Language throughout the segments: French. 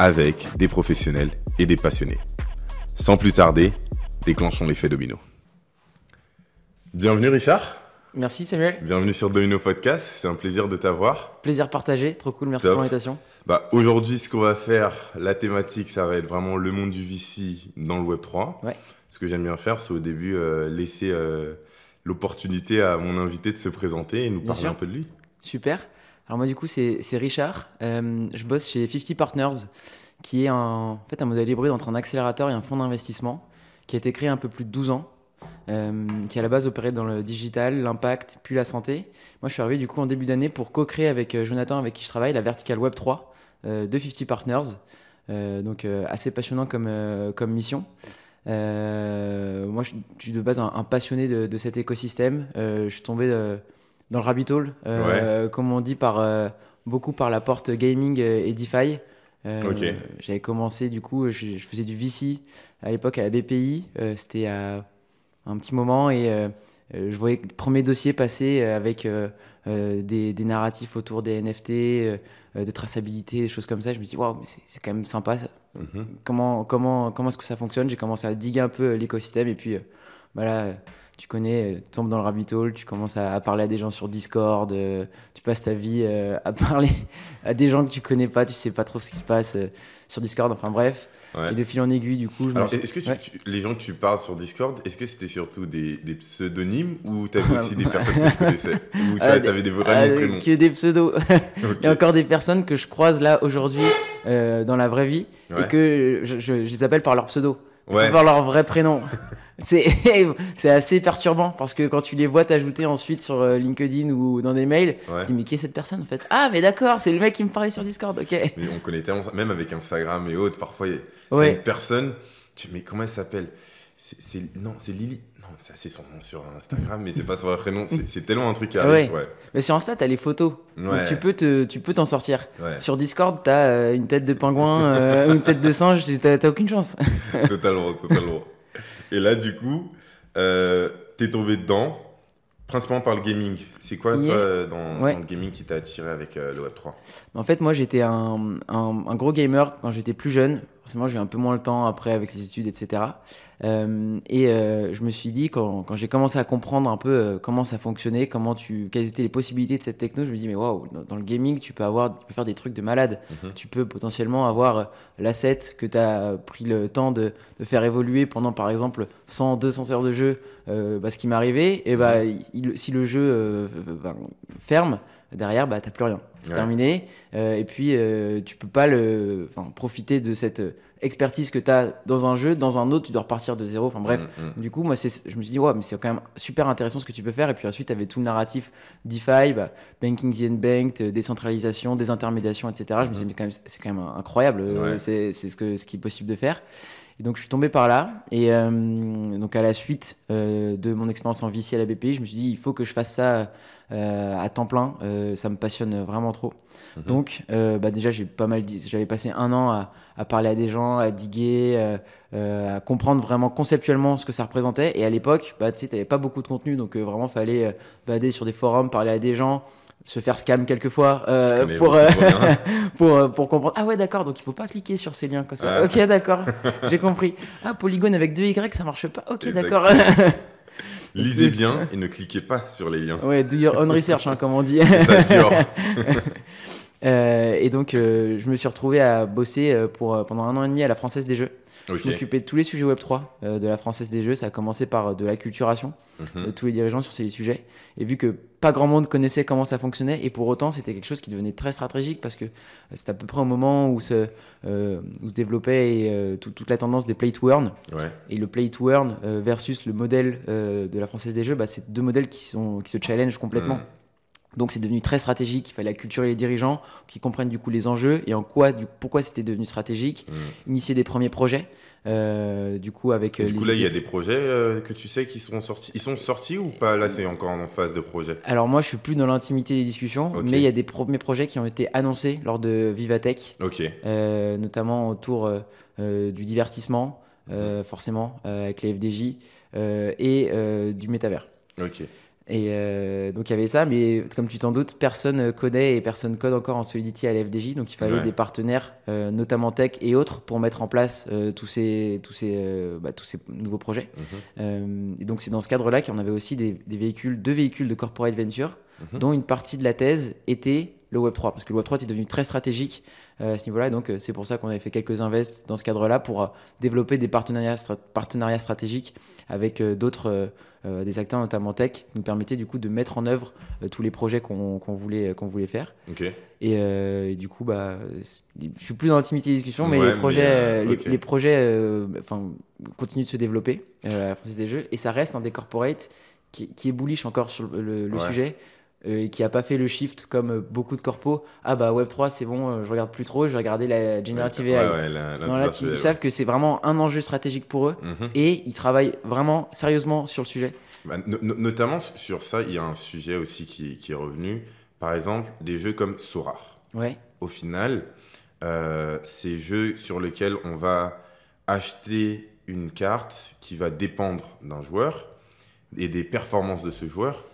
avec des professionnels et des passionnés. Sans plus tarder, déclenchons l'effet domino. Bienvenue Richard. Merci Samuel. Bienvenue sur Domino Podcast, c'est un plaisir de t'avoir. Plaisir partagé, trop cool, merci pour l'invitation. Bah, Aujourd'hui, ce qu'on va faire, la thématique, ça va être vraiment le monde du VC dans le Web3. Ouais. Ce que j'aime bien faire, c'est au début euh, laisser euh, l'opportunité à mon invité de se présenter et nous parler un peu de lui. Super. Alors moi du coup c'est c'est Richard. Euh, je bosse chez 50 Partners, qui est un, en fait, un modèle hybride entre un accélérateur et un fonds d'investissement, qui a été créé un peu plus de 12 ans, euh, qui à la base opérait dans le digital, l'impact, puis la santé. Moi je suis arrivé du coup en début d'année pour co-créer avec euh, Jonathan avec qui je travaille la verticale Web 3 euh, de 50 Partners. Euh, donc assez passionnant comme, comme mission. Moi, je je suis de base un, un passionné de, de cet écosystème. Je suis tombé dans le rabbit hole, comme on dit, par, beaucoup par la porte gaming et DeFi. Euh. J'avais commencé, du coup, je, je faisais du VC à l'époque à la BPI. Euh, C'était à un petit moment et euh, je voyais le premier dossier passer avec des, des narratifs autour des NFT, de traçabilité, des choses comme ça. Je me suis dit, waouh, mais c'est quand même sympa. ça. Mhm. Comment, comment, comment est-ce que ça fonctionne? J'ai commencé à diguer un peu l'écosystème et puis euh, bah tu connais, euh, tu tombes dans le rabbit hole, tu commences à, à parler à des gens sur Discord, euh, tu passes ta vie euh, à parler à des gens que tu connais pas, tu sais pas trop ce qui se passe euh, sur Discord, enfin bref. Ouais. Et de fil en aiguille, du coup, je Alors, est-ce que tu- Ouais. tu- les gens que tu parles sur Discord, est-ce que c'était surtout des, des pseudonymes ou t'avais aussi des personnes que tu connaissais Ou tu Ah, vois, des- t'avais des vrais Ah, noms, prénoms que des pseudos. Ok. Il y a encore des personnes que je croise là aujourd'hui dans la vraie vie Ouais. et que je, je- je les appelle par leur pseudo, Ouais. par leur vrai prénom. C'est assez perturbant parce que quand tu les vois t'ajouter ensuite sur euh, LinkedIn ou dans des mails, Ouais. tu dis mais qui est cette personne en fait? Ah mais d'accord, c'est le mec qui me parlait sur Discord, ok. Mais on connaît tellement ça, même avec Instagram et autres, parfois il y a Ouais, une personne, tu mais comment elle s'appelle? C'est- Non, c'est Lily. Non, c'est son nom sur Instagram, mais c'est pas son vrai prénom. C'est tellement un truc qui arrive. Ouais. mais sur Insta t'as les photos, donc Ouais. tu peux te, tu peux t'en sortir. Ouais. Sur Discord t'as euh, une tête de pingouin, euh, une tête de singe, t'as t'as aucune chance. totalement, totalement. Et là, du coup, euh, t'es tombé dedans, principalement par le gaming. C'est quoi, Yeah. toi, dans, Ouais. dans le gaming qui t'a attiré avec euh, le Web3 En fait, moi, j'étais un, un- un gros gamer quand j'étais plus jeune. Forcément, j'ai eu un peu moins le temps après avec les études, etc. Euh, et euh, je me suis dit, quand, quand j'ai commencé à comprendre un peu euh, comment ça fonctionnait, comment tu, quelles étaient les possibilités de cette techno, je me dis, mais waouh, dans, dans le gaming, tu peux, avoir, tu peux faire des trucs de malade. Mhm. Tu peux potentiellement avoir euh, l'asset que tu as pris le temps de, de faire évoluer pendant, par exemple, 100, 200 heures de jeu. Euh, bah, ce qui arrivé, et bah, il- si le jeu euh, ferme, derrière, bah, t'as plus rien. C'est Ouais. terminé. Euh, et puis, euh, tu peux pas le, profiter de cette euh, expertise que tu as dans un jeu, dans un autre, tu dois repartir de zéro. Enfin bref. Mm, mm. Du coup, moi, je me suis dit, ouais, mais c'est quand même super intéressant ce que tu peux faire. Et puis ensuite, tu avais tout le narratif DeFi, bah, Banking the Unbanked, euh, décentralisation, désintermédiation, etc. Je me disais, mais quand même, c'est quand même incroyable. Ouais. C'est c'est ce, que, ce qui est possible de faire. Et donc, je suis tombé par là. Et euh, donc, à la suite euh, de mon expérience en VC à la BPI, je me suis dit, il faut que je fasse ça euh, à temps plein. Ça me passionne vraiment trop. Mhm. Donc, bah, déjà, j'ai pas mal. J'avais passé un an à, à parler à des gens, à diguer, à comprendre vraiment conceptuellement ce que ça représentait. Et à l'époque, bah, tu sais, t'avais pas beaucoup de contenu. Donc, vraiment, fallait balader sur des forums, parler à des gens se faire scam quelquefois euh, pour, euh, pour, euh, pour comprendre. Ah ouais, d'accord, donc il faut pas cliquer sur ces liens comme ça. Ah. Ok, d'accord, j'ai compris. Ah, polygone avec deux Y, ça marche pas. Ok, d'accord. Lisez bien et ne cliquez pas sur les liens. ouais, do your own research, hein, comme on dit. Ça. Euh, et donc, je me suis retrouvé à bosser pour, pendant un an et demi à la Française des Jeux. Ok. Je m'occupais de tous les sujets Web3 euh, de la Française des Jeux. Ça a commencé par euh, de l'acculturation Mhm. de tous les dirigeants sur ces sujets. Et vu que pas grand monde connaissait comment ça fonctionnait, et pour autant, c'était quelque chose qui devenait très stratégique parce que euh, c'était à peu près au moment où se, euh, où se développait et, euh, tout- toute la tendance des play to earn. Ouais. Et le play to earn euh, versus le modèle euh, de la Française des Jeux, bah, c'est deux modèles qui, sont, qui se challengent complètement. Mm. Donc c'est devenu très stratégique, il fallait acculturer les dirigeants qui comprennent du coup les enjeux et en quoi, du, pourquoi c'était devenu stratégique, Mm. initier des premiers projets, euh, du coup avec Et euh, du coup, là, il y a des projets euh, que tu sais qui sont sortis. Ils sont sortis ou pas? Là, c'est encore en phase de projet. Alors moi je suis plus dans l'intimité des discussions, mais il y a des premiers projets qui ont été annoncés lors de Vivatech, Ok. euh, notamment autour du divertissement, forcément, avec les FDJ, et du métavers. Ok. Et euh, donc il y avait ça, mais comme tu t'en doutes, personne connaît et personne code encore en Solidity à la FDJ, donc il fallait Ouais. des partenaires, euh, notamment tech et autres, pour mettre en place euh, tous, ces, tous, ces, euh, bah, tous ces nouveaux projets. Mhm. Euh, et donc c'est dans ce cadre-là qu'on avait aussi des, des véhicules, deux véhicules de corporate venture, Mhm. dont une partie de la thèse était le Web3, parce que le Web3 est devenu très stratégique euh, à ce niveau-là, et donc euh, c'est pour ça qu'on avait fait quelques invests dans ce cadre-là pour euh, développer des partenariats, stra- partenariats stratégiques avec euh, d'autres, euh, euh, des acteurs notamment tech, qui nous permettaient du coup de mettre en œuvre euh, tous les projets qu'on voulait, qu'on voulait faire. Ok. Et, euh, et du coup, bah, je suis plus dans l'intimité des discussions, mais Ouais, les mais, projets, euh, euh, ok. les, les projets euh, enfin, continuent de se développer euh, à la Française des Jeux. Et ça reste un des corporates qui, qui est bullish encore sur le, le- le Ouais. sujet euh, et qui a pas fait le shift comme euh, beaucoup de corpos. Ah bah Web3, c'est bon, euh, je regarde plus trop, je vais regarder la Generative AI. ouais, la- Non, là, tu- ils savent que c'est vraiment un enjeu stratégique pour eux. Mhm. et ils travaillent vraiment sérieusement sur le sujet. Bah, no- no- notamment sur ça, il y a un sujet aussi qui, qui est revenu. Par exemple, des jeux comme Sorar. Ouais. Au final, euh, ces jeux sur lesquels on va acheter une carte qui va dépendre d'un joueur et des performances de ce joueur,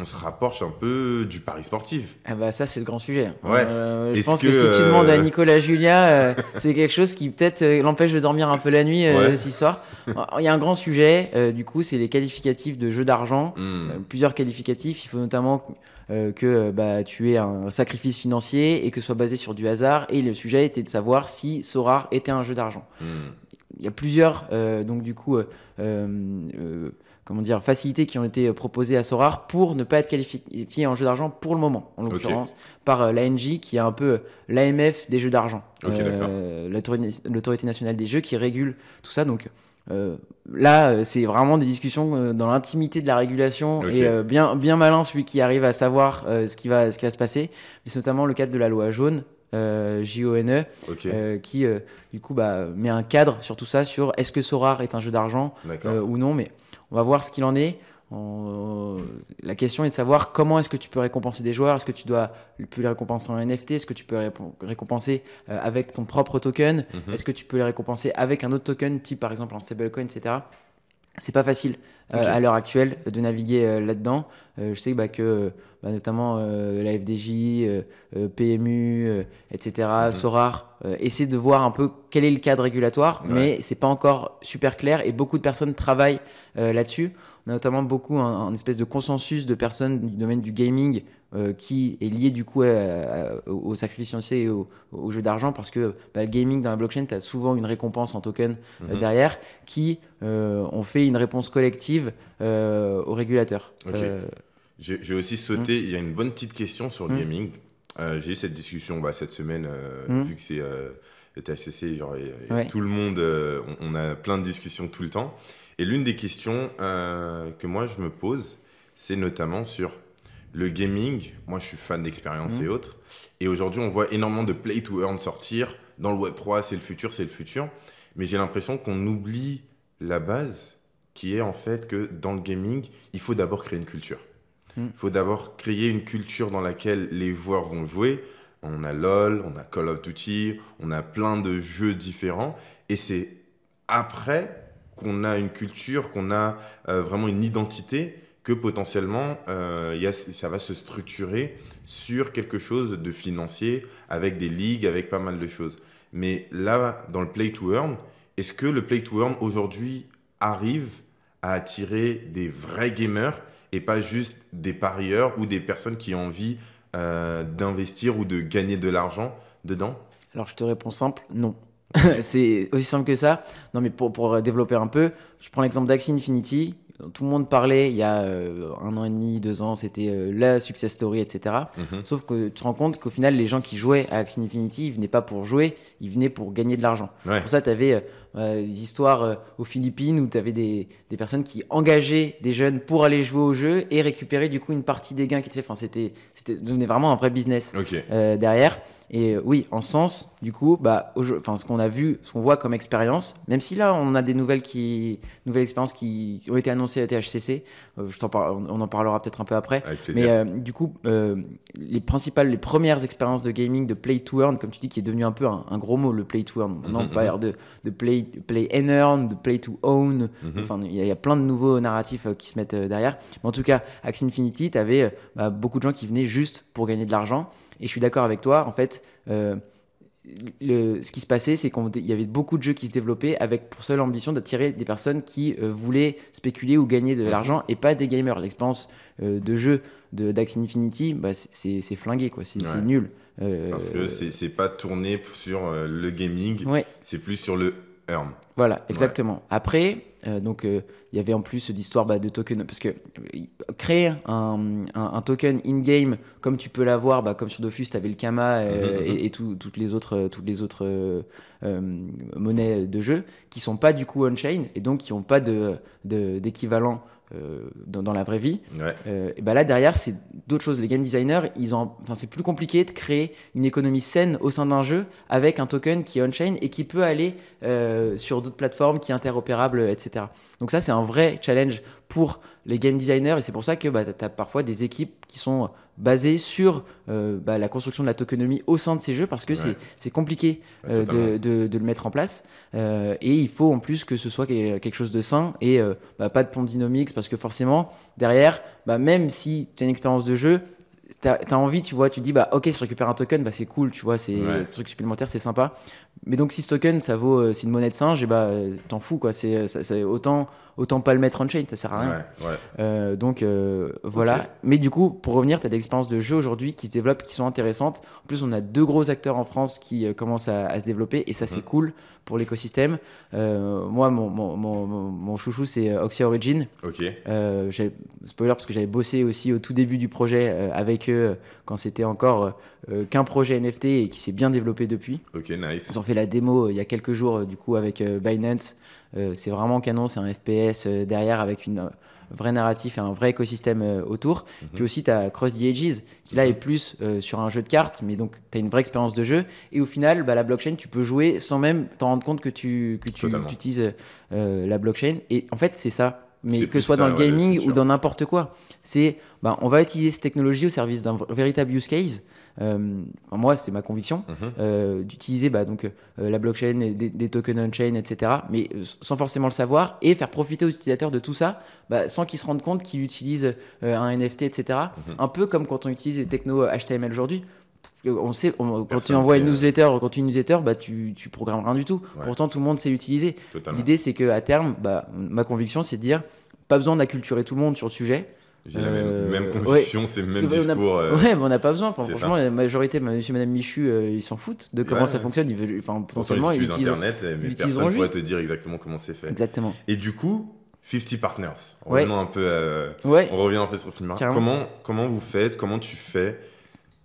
on se rapproche un peu du pari sportif. Ah bah ça c'est le grand sujet. Ouais. Euh, je pense que, que, si tu euh, demandes à Nicolas Julia, euh, c'est quelque chose qui peut-être euh, l'empêche de dormir un peu la nuit euh, Ouais. ce soir. Il y a un grand sujet, euh, du coup, c'est les qualificatifs de jeux d'argent. Hmm. Euh, plusieurs qualificatifs. Il faut notamment euh, que euh, bah, tu aies un sacrifice financier et que ce soit basé sur du hasard. Et le sujet était de savoir si Sorar était un jeu d'argent. Hmm. Il y a plusieurs, euh, donc du coup, euh, euh, euh, comment dire, facilités qui ont été proposées à Sorar pour ne pas être qualifié en jeu d'argent pour le moment, en l'occurrence, par euh, l'ANJ qui est un peu l'AMF des jeux d'argent, l'autorité nationale des jeux qui régule tout ça. Donc euh, là, euh, c'est vraiment des discussions euh, dans l'intimité de la régulation et euh, bien, bien malin celui qui arrive à savoir euh, ce, qui va, ce qui va se passer. Mais c'est notamment le cadre de la loi jaune. Euh, J-O-N-E, euh, qui euh, du coup bah, met un cadre sur tout ça, sur est-ce que Sorar est un jeu d'argent euh, ou non, mais on va voir ce qu'il en est. En- La question est de savoir comment est-ce que tu peux récompenser des joueurs, est-ce que tu dois plus les récompenser en NFT, est-ce que tu peux les récompenser euh, avec ton propre token, Mhm. est-ce que tu peux les récompenser avec un autre token, type par exemple en stablecoin, etc. C'est pas facile euh, à l'heure actuelle de naviguer euh, là-dedans. Euh, je sais bah, que euh, bah, notamment la FDJ, PMU, etc.. Sorar, essaient de voir un peu quel est le cadre régulatoire, Ouais. mais c'est pas encore super clair et beaucoup de personnes travaillent là-dessus. On a notamment beaucoup un, un espèce de consensus de personnes du domaine du gaming euh, qui est lié du coup à- à- au, au sacrifice financier et au, au jeu d'argent parce que bah, le gaming dans la blockchain, tu as souvent une récompense en token euh, Mhm. derrière qui euh, ont fait une réponse collective euh, aux régulateurs. Ok. Euh, J'ai aussi sauté, il y a une bonne petite question sur le Mm. gaming. J'ai eu cette discussion bah, cette semaine, euh, Mm. vu que c'est le THCC, genre, et- et Ouais. tout le monde, on, on a plein de discussions tout le temps. Et l'une des questions que moi je me pose, c'est notamment sur le gaming. Moi je suis fan d'expérience Mm. et autres. Et aujourd'hui on voit énormément de play to earn sortir. Dans le Web3, c'est le futur, c'est le futur. Mais j'ai l'impression qu'on oublie la base qui est en fait que dans le gaming, il faut d'abord créer une culture. Mm. Il faut d'abord créer une culture dans laquelle les joueurs vont jouer. On a LoL, on a Call of Duty, on a plein de jeux différents. Et c'est après qu'on a une culture, qu'on a euh, vraiment une identité, que potentiellement euh, ça va se structurer sur quelque chose de financier, avec des ligues, avec pas mal de choses. Mais là, dans le play to earn, est-ce que le play to earn aujourd'hui arrive à attirer des vrais gamers et pas juste des parieurs ou des personnes qui ont envie euh, d'investir ou de gagner de l'argent dedans? Alors je te réponds simple, non. c'est aussi simple que ça. Non mais pour, pour développer un peu, je prends l'exemple d'Axie Infinity. Tout le monde parlait il y a euh, un an et demi, deux ans, c'était euh, la success story, etc. Mhm. Sauf que tu te rends compte qu'au final, les gens qui jouaient à Axie Infinity, ils venaient pas pour jouer, ils venaient pour gagner de l'argent. Ouais. Pour ça, tu avais des histoires euh, aux Philippines où tu avais des, des personnes qui engageaient des jeunes pour aller jouer au jeu et récupérer du coup une partie des gains qui étaient faits. Enfin, c'était, devenait vraiment un vrai business euh, derrière. Et euh, oui, en sens, du coup, bah, enfin, ce qu'on a vu, ce qu'on voit comme expérience, même si là, on a des nouvelles, qui, nouvelles expériences qui ont été annoncées à THCC, euh, je par- on en parlera peut-être un peu après. Mais euh, du coup, euh, les principales, les premières expériences de gaming, de play to earn, comme tu dis, qui est devenu un peu un, un gros mot, le play to earn. Maintenant, on parle de, de play, play and earn, de play to own. Mhm. Enfin, il y, a- il y a plein de nouveaux narratifs qui se mettent derrière. Mais en tout cas, Axie Infinity, tu avais beaucoup de gens qui venaient juste pour gagner de l'argent. Et je suis d'accord avec toi, en fait. euh, le, ce qui se passait, c'est qu'il y avait beaucoup de jeux qui se développaient avec pour seule ambition d'attirer des personnes qui euh, voulaient spéculer ou gagner de Mhm. l'argent et pas des gamers. L'expérience euh, de jeu de d'Axie Infinity, bah, c'est- flingué, quoi. C'est Ouais. nul. Euh, Parce que c'est pas tourné sur le gaming, ouais, c'est plus sur le earn. voilà, exactement. Après, euh, donc euh, il y avait en plus d'histoire bah, de token, parce que euh, créer un, un- un token in-game comme tu peux l'avoir, bah, comme sur Dofus, tu avais le Kama euh, Mhm, et, et tout- toutes les autres, toutes les autres monnaies de jeu qui sont pas du coup on-chain et donc qui n'ont pas de- de- d'équivalent euh, dans, dans la vraie vie. Ouais. Euh, et bah là derrière c'est d'autres choses. Les game designers, ils ont, enfin c'est plus compliqué de créer une économie saine au sein d'un jeu avec un token qui est on-chain et qui peut aller euh, sur d'autres plateformes, qui est interopérable, etc. Donc ça c'est un vrai challenge pour les game designers et c'est pour ça que bah, tu as parfois des équipes qui sont basées sur euh, bah, la construction de la tokenomie au sein de ces jeux parce que Ouais. c'est- compliqué euh, de, de- de le mettre en place. Euh, et il faut en plus que ce soit que- quelque chose de sain et bah, pas de pondinomics parce que forcément, derrière, bah, même si tu as une expérience de jeu, tu as, envie, tu vois, tu dis, bah ok, si je récupère un token, bah, c'est cool, tu vois, c'est Ouais. un truc supplémentaire, c'est sympa. Mais donc si ce token, ça vaut, euh, c'est une monnaie de singe, et bah euh, t'en fous, quoi. C'est ça- autant, autant pas le mettre on-chain, ça sert à rien. Ouais, ouais. Euh, donc euh, voilà. Mais du coup, pour revenir, tu as des expériences de jeu aujourd'hui qui se développent, qui sont intéressantes. En plus, on a deux gros acteurs en France qui euh, commencent à, à se développer et ça, c'est Mhm. cool pour l'écosystème. Euh, moi, mon, mon, mon, mon- mon chouchou, c'est euh, Oxia Origin. Ok. Euh, spoiler parce que j'avais bossé aussi au tout début du projet euh, avec eux quand c'était encore qu'un projet NFT et qui s'est bien développé depuis. Ok, nice. Ils ont fait la démo il y a quelques jours du coup avec Binance. C'est vraiment canon, c'est un FPS derrière avec une vrai narratif et un vrai écosystème euh, autour. Mhm. Puis aussi tu as Cross the Ages qui là Mhm. est plus euh, sur un jeu de cartes, mais donc tu as une vraie expérience de jeu. Et au final, bah, la blockchain, tu peux jouer sans même t'en rendre compte que tu, que tu, Totalement. tu utilises euh, la blockchain. Et en fait, c'est ça. Mais que ce soit ça, dans le ouais, le gaming ou dans n'importe quoi, c'est bah, on va utiliser cette technologie au service d'un véritable use case. Euh, moi, c'est ma conviction Mhm. euh, d'utiliser bah, donc, euh, la blockchain, et des, des tokens on-chain, etc. Mais sans forcément le savoir et faire profiter aux utilisateurs de tout ça bah, sans qu'ils se rendent compte qu'ils utilisent un NFT, etc. Mhm. Un peu comme quand on utilise les technos HTML aujourd'hui. On sait, on- quand tu envoies une newsletter, quand tu une newsletter, bah, tu, tu programmes rien du tout. Ouais. Pourtant, tout le monde sait l'utiliser. L'idée, c'est qu'à terme, bah, ma conviction, c'est de dire pas besoin d'acculturer tout le monde sur le sujet. J'ai la Euh, même, même conviction, c'est le même on a- discours. euh, Ouais, mais on n'a pas besoin. Enfin, franchement, la majorité, monsieur, madame Michu, euh, ils s'en foutent de comment Ouais, ça ouais. fonctionne. Ils veulent, enfin, potentiellement, ils utilisent. Internet, mais personne utiliseront pourrait te dire exactement comment c'est fait. Exactement. Et du coup, 50 Partners. Ouais. Revenons un peu euh, Ouais. On revient un peu sur Filmar. Carrément. Comment, comment vous faites, comment tu fais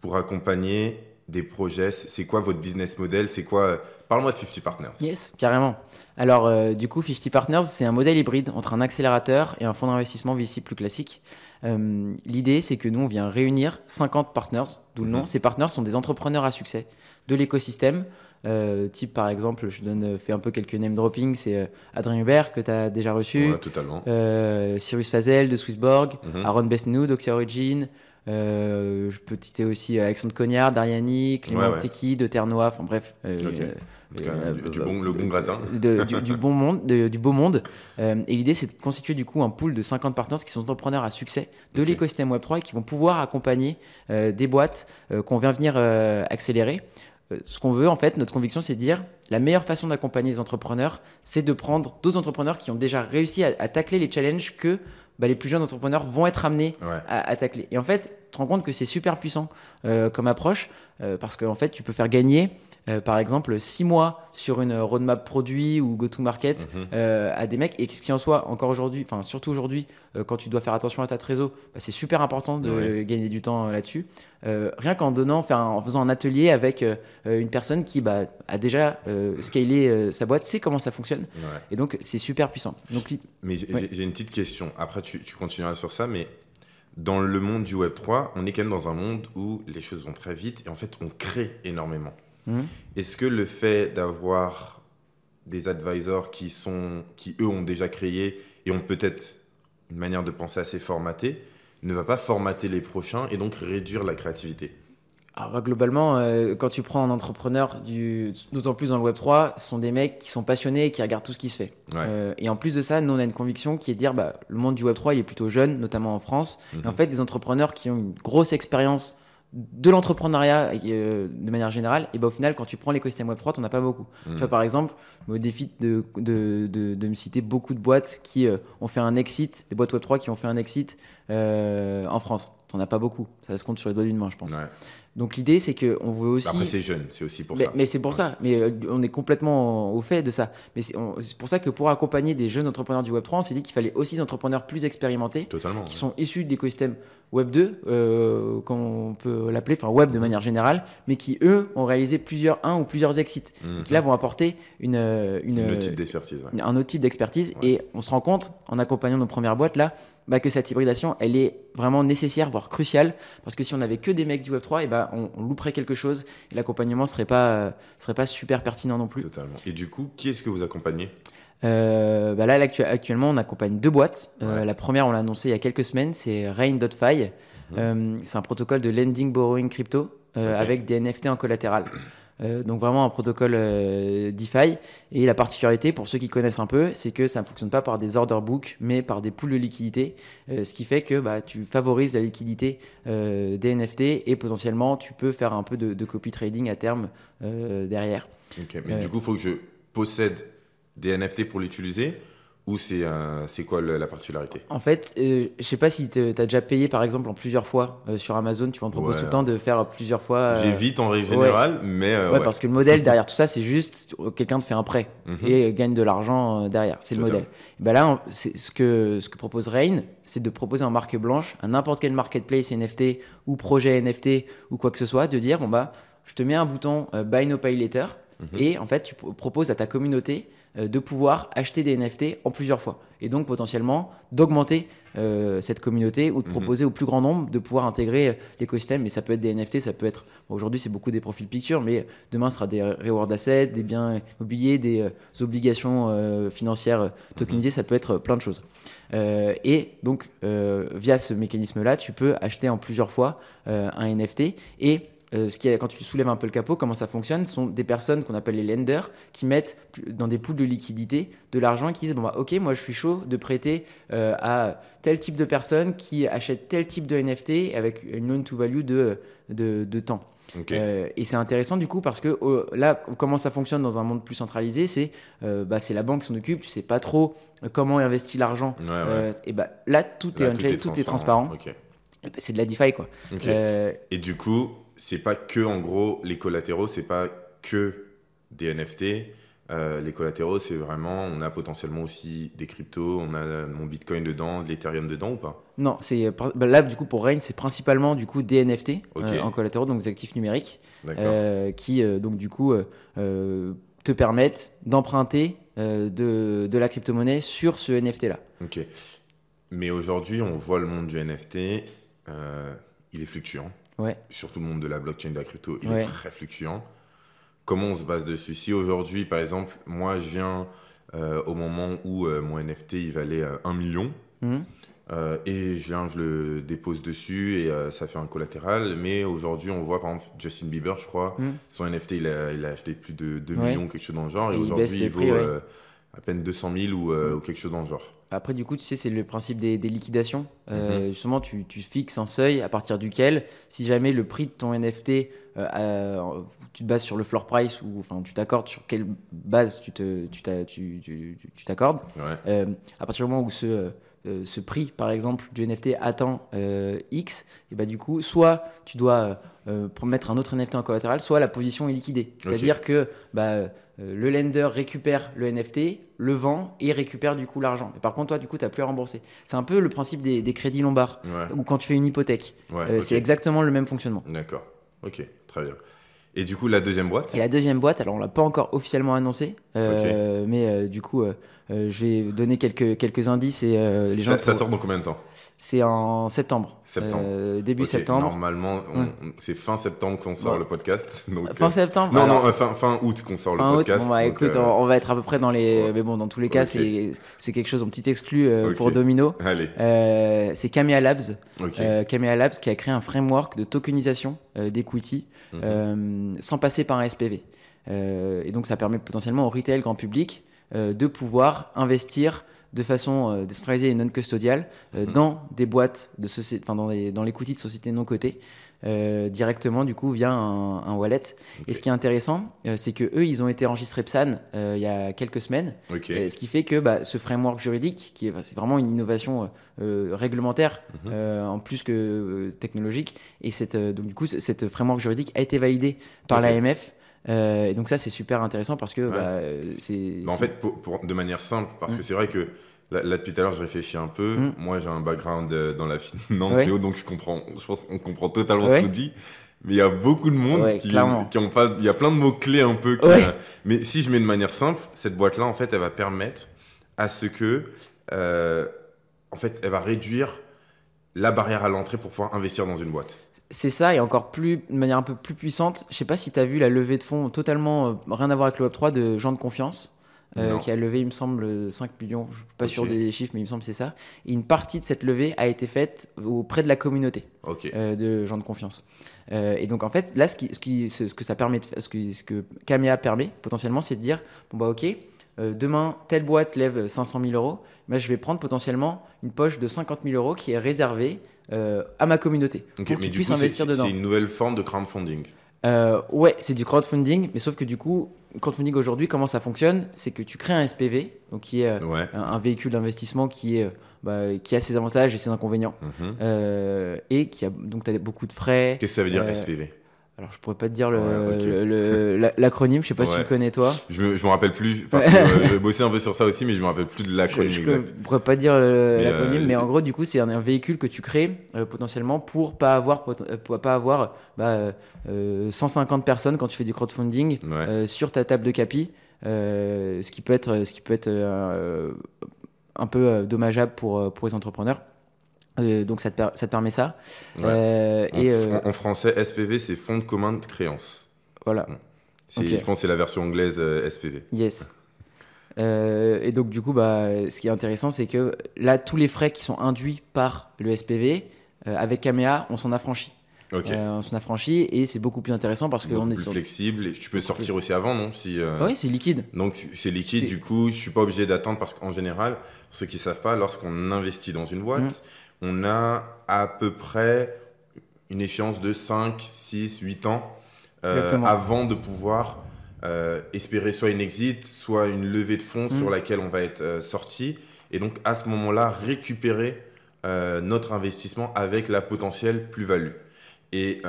pour accompagner des projets? C'est quoi votre business model? C'est quoi euh, Parle-moi de 50 Partners. Yes, carrément. Alors, euh, du coup, 50 Partners, c'est un modèle hybride entre un accélérateur et un fonds d'investissement VC plus classique. Euh, L'idée, c'est que nous, on vient réunir 50 partners, d'où le nom. Mhm. Ces partners sont des entrepreneurs à succès de l'écosystème. Euh, type, par exemple, je donne, euh, fais un peu quelques name dropping, c'est Adrien Hubert, que tu as déjà reçu, Ouais, totalement. euh, Cyrus Fazel de Swissborg, Mhm. Aaron Besnou d'Oxia Origin. Euh, je peux citer aussi Alexandre Cognard, Dariani, Clément Ouais, ouais. Tequi de Terre-Noire. Enfin bref, Euh, euh, du, euh, bon, le bon gratin. de- du, du bon monde, de- du beau monde. Euh, et l'idée, c'est de constituer du coup un pool de 50 partenaires qui sont entrepreneurs à succès de l'écosystème Web3 et qui vont pouvoir accompagner euh, des boîtes euh, qu'on vient venir euh, accélérer. Euh, ce qu'on veut, en fait, notre conviction, c'est de dire la meilleure façon d'accompagner les entrepreneurs, c'est de prendre d'autres entrepreneurs qui ont déjà réussi à, à tacler les challenges que bah, les plus jeunes entrepreneurs vont être amenés Ouais. à, à tacler. Et en fait, tu te rends compte que c'est super puissant euh, comme approche euh, parce qu'en fait, tu peux faire gagner euh, par exemple, six mois sur une roadmap produit ou go-to-market Mhm. euh, à des mecs. Et ce qui en soit, encore aujourd'hui, enfin surtout aujourd'hui, euh, quand tu dois faire attention à ta trésor, bah, c'est super important de gagner du temps là-dessus. Rien qu'en donnant, en faisant un atelier avec une personne qui bah, a déjà scalé sa boîte, sait comment ça fonctionne. Ouais. Et donc, c'est super puissant. Donc, Mais j'ai Ouais. une petite question. Après, tu, tu continueras sur ça, mais dans le monde du Web 3, on est quand même dans un monde où les choses vont très vite et en fait, on crée énormément. Mhm. Est-ce que le fait d'avoir des advisors qui, sont, qui, eux, ont déjà créé et ont peut-être une manière de penser assez formatée, ne va pas formater les prochains et donc réduire la créativité? Alors, bah, globalement, euh, quand tu prends un entrepreneur, du... d'autant plus dans le Web3, ce sont des mecs qui sont passionnés et qui regardent tout ce qui se fait. Ouais. Euh, et en plus de ça, nous, on a une conviction qui est de dire bah, le monde du Web3, il est plutôt jeune, notamment en France. Et en fait, des entrepreneurs qui ont une grosse expérience de l'entrepreneuriat euh, de manière générale, et bah, au final, quand tu prends l'écosystème Web3, tu n'en as pas beaucoup. Tu vois, par exemple, au défi de, de, de, de me citer beaucoup de boîtes qui euh, ont fait un exit, des boîtes Web3 qui ont fait un exit euh, en France. Tu n'en as pas beaucoup. Ça se compte sur les doigts d'une main, je pense. Ouais. Donc l'idée, c'est qu'on veut aussi. Après, c'est jeune, c'est aussi pour mais, ça. mais c'est pour ça. Mais on est complètement au fait de ça. Mais c'est pour ça que pour accompagner des jeunes entrepreneurs du Web 3, on s'est dit qu'il fallait aussi des entrepreneurs plus expérimentés, Totalement. qui sont issus de l'écosystème Web 2, euh, comme on peut l'appeler, enfin Web de manière générale, mais qui eux ont réalisé plusieurs un ou plusieurs exits, Mhm. qui là vont apporter une, euh, une, Une autre type d'expertise. ouais. un autre type d'expertise. Ouais. Et on se rend compte, en accompagnant nos premières boîtes là, bah, que cette hybridation, elle est vraiment nécessaire, voire cruciale, parce que si on avait que des mecs du Web 3, et bah, on, on louperait quelque chose, et l'accompagnement serait pas, euh, serait pas super pertinent non plus. Totalement. Et du coup, qui est-ce que vous accompagnez? Euh, bah là, actuellement, on accompagne deux boîtes. Euh, Ouais. La première, on l'a annoncé il y a quelques semaines, c'est Rain.fi. Mhm. Euh, c'est un protocole de lending borrowing crypto avec des NFT en collatéral. Donc vraiment un protocole DeFi. Et la particularité, pour ceux qui connaissent un peu, c'est que ça ne fonctionne pas par des order books, mais par des pools de liquidité. Ce qui fait que bah, tu favorises la liquidité des NFT et potentiellement tu peux faire un peu de, de copy trading à terme derrière. Ok, Mais du coup, il faut que je possède des NFT pour l'utiliser ou c'est euh, quoi le- la particularité? En fait, euh, je sais pas si tu as déjà payé par exemple en plusieurs fois euh, sur Amazon, tu m'en proposes Ouais. tout le temps de faire plusieurs fois. euh, J'évite en règle générale, mais euh, Ouais, ouais. parce que le modèle derrière tout ça, c'est juste quelqu'un te fait un prêt Mhm. et euh, gagne de l'argent euh, derrière. C'est le modèle. Et ben là, on- ce que ce que propose Rain, c'est de proposer en marque blanche à n'importe quel marketplace NFT ou projet NFT ou quoi que ce soit, de dire bon bah, je te mets un bouton euh, Buy No Pay Later Mhm. et en fait, tu pro- proposes à ta communauté euh, de pouvoir acheter des NFT en plusieurs fois et donc potentiellement d'augmenter euh, cette communauté ou de Mhm. proposer au plus grand nombre de pouvoir intégrer euh, l'écosystème. Mais ça peut être des NFT, ça peut être bon, aujourd'hui c'est beaucoup des profils pictures, mais demain ce sera des reward assets, des biens immobiliers, des euh, obligations euh, financières euh, tokenisées, ça peut être plein de choses. Euh, et donc euh, via ce mécanisme-là, tu peux acheter en plusieurs fois euh, un NFT et euh, ce qui est, quand tu soulèves un peu le capot, comment ça fonctionne, ce sont des personnes qu'on appelle les lenders qui mettent dans des poules de liquidité de l'argent et qui disent bon bah, ok moi je suis chaud de prêter euh, à tel type de personnes qui achètent tel type de NFT avec une loan to value de, de, de temps. Euh, et c'est intéressant du coup parce que euh, là, comment ça fonctionne dans un monde plus centralisé, c'est euh, bah, c'est la banque qui s'en occupe, tu sais pas trop comment investit l'argent. Ouais, ouais. Euh, et bah là, tout Là, est tout, est transparent. Ok. Et bah, c'est de la DeFi quoi. Et du coup, c'est pas que en gros les collatéraux, c'est pas que des NFT. Euh, les collatéraux, c'est vraiment, on a potentiellement aussi des cryptos, on a mon Bitcoin dedans, de l'Ethereum dedans ou pas? Non, c'est bah, là du coup pour Rain, c'est principalement du coup des NFT euh, en collatéraux, donc des actifs numériques, euh, qui donc du coup te permettent d'emprunter de, de la crypto-monnaie sur ce NFT là. Ok. Mais aujourd'hui, on voit le monde du NFT, il est fluctuant. Ouais. Surtout le monde de la blockchain, de la crypto, il Ouais. est très fluctuant. Comment on se base dessus? Si aujourd'hui, par exemple, moi, je viens euh, au moment où euh, mon NFT, il valait euh, 1 million, Mhm. euh, et je viens, je le dépose dessus, et ça fait un collatéral. Mais aujourd'hui, on voit, par exemple, Justin Bieber, je crois, Mhm. son NFT, il a, il a acheté plus de 2 Ouais. millions, quelque chose dans le genre, et, aujourd'hui, il, vaut à peine 200 000 ou, euh, ou quelque chose dans le genre. Après, du coup, tu sais, c'est le principe des, des liquidations. Euh, Mhm. Justement, tu, tu fixes un seuil à partir duquel, si jamais le prix de ton NFT, euh, a- tu te bases sur le floor price ou enfin, tu t'accordes sur quelle base tu te- t'accordes, Ouais. euh, à partir du moment où ce, euh, ce prix, par exemple, du NFT atteint euh, X, et bah, du coup, soit tu dois euh, mettre un autre NFT en collatéral, soit la position est liquidée. C'est-à-dire que bah, euh, le lender récupère le NFT, le vend et récupère du coup l'argent. Mais par contre, toi, du coup, tu n'as plus à rembourser. C'est un peu le principe des, des crédits lombards, Ouais. ou quand tu fais une hypothèque. Ouais, Euh. C'est exactement le même fonctionnement. D'accord. Ok, très bien. Et du coup, la deuxième boîte Et la deuxième boîte, alors on l'a pas encore officiellement annoncé, euh, mais euh, du coup, euh, euh, je vais donner quelques, quelques indices et les gens. ça, sort dans combien de temps? C'est en septembre. Septembre. Début septembre. Normalement, Ouais. c'est fin septembre qu'on sort Ouais. le podcast. donc, Fin septembre Non, alors, non, fin, fin août qu'on sort fin le août, podcast. bon, bah, donc, écoute, on, va être à peu près dans les. ouais. Mais bon, dans tous les cas, Ok. c'est quelque chose en petit exclu pour Domino. Allez, c'est Kamea Labs. Kamea Labs qui a créé un framework de tokenisation d'equity Mhm. euh, sans passer par un SPV. Euh, et donc ça permet potentiellement au retail grand public euh, de pouvoir investir de façon décentralisée et non custodiale Mhm. dans des boîtes de société, enfin dans les dans de sociétés non cotées. Euh, directement du coup via un, un wallet. Et ce qui est intéressant, euh, c'est que eux, ils ont été enregistrés PSAN euh, il y a quelques semaines, ce qui fait que bah, ce framework juridique, qui est, bah, c'est vraiment une innovation réglementaire Mhm. en plus que technologique, et cette, donc du coup, cette framework juridique a été validée par Ok. l'AMF. et donc ça, c'est super intéressant parce que Ouais. bah, c'est. Bah, en fait, pour, pour- de manière simple, parce Mm. que c'est vrai que là, là, depuis tout à l'heure, je réfléchis un peu. Mm. Moi, j'ai un background euh, dans la finance Ouais. et autres, donc je comprends. Je pense qu'on comprend totalement Ouais. ce qu'on dit. Mais il y a beaucoup de monde Ouais, qui, qui ont pas. Il y a plein de mots clés un peu. qui, euh, mais si je mets de manière simple, cette boîte-là, en fait, elle va permettre à ce que, euh, en fait, elle va réduire la barrière à l'entrée pour pouvoir investir dans une boîte. C'est ça, et encore plus, de manière un peu plus puissante. Je sais pas si tu as vu la levée de fonds totalement euh, rien à voir avec le Web3 de gens de confiance, euh, qui a levé, il me semble, 5 millions. Je suis pas Ok. sûr des chiffres, mais il me semble que c'est ça. Et une partie de cette levée a été faite auprès de la communauté euh, de gens de confiance. Euh, et donc, en fait, là, ce, qui, ce, qui, ce, ce que ça permet, de, ce, que, ce que permet potentiellement, c'est de dire bon, bah, ok. demain, telle boîte lève 500 000 euros. Je vais prendre potentiellement une poche de 50 000 euros qui est réservée à ma communauté pour qu'ils puissent investir dedans. c'est une nouvelle forme de crowdfunding. Euh, ouais, c'est du crowdfunding, mais sauf que du coup, crowdfunding aujourd'hui, comment ça fonctionne C'est que tu crées un SPV, donc qui est euh, Ouais. un, un véhicule d'investissement qui, est, euh, bah, qui a ses avantages et ses inconvénients, Mhm. euh, et qui a donc as beaucoup de frais. Qu'est-ce que ça veut dire SPV Alors, je pourrais pas te dire le- Ouais, ok. le- l'acronyme, je sais pas si tu Ouais. le connais toi. Je me, je me rappelle plus, parce que euh, j'ai bossé un peu sur ça aussi, mais je me rappelle plus de Je, l'acronyme je exact. pourrais pas dire Mais, l'acronyme, euh, mais en gros, du coup, c'est un, un véhicule que tu crées euh, potentiellement pour pas avoir, euh, pour pas avoir bah, euh, 150 personnes quand tu fais du crowdfunding Ouais. euh, sur ta table de capi, euh, ce qui peut être, ce qui peut être euh, un peu euh, dommageable pour, euh, pour les entrepreneurs. Euh, donc ça te, per- ça te permet ça. Ouais. Euh, En, et euh, en français, SPV, c'est Fonds de commun de créance. voilà, C'est- Ok. Je pense que c'est la version anglaise euh, SPV. yes. Euh, et donc du coup, bah, ce qui est intéressant, c'est que là, tous les frais qui sont induits par le SPV, euh, avec Kamea, on s'en affranchit. Euh, on s'en affranchit et c'est beaucoup plus intéressant parce Beaucoup qu'on est plus sur... flexible. Et tu peux sortir aussi avant, non si, euh, oui, c'est liquide. Donc c'est liquide, du coup, je suis pas obligé d'attendre parce qu'en général, pour ceux qui savent pas, lorsqu'on investit dans une boîte, Mm. On a à peu près une échéance de 5, 6, 8 ans euh, avant de pouvoir euh, espérer soit une exit, soit une levée de fonds Mm. sur laquelle on va être euh, sorti. Et donc à ce moment-là, récupérer notre investissement avec la potentielle plus-value. Et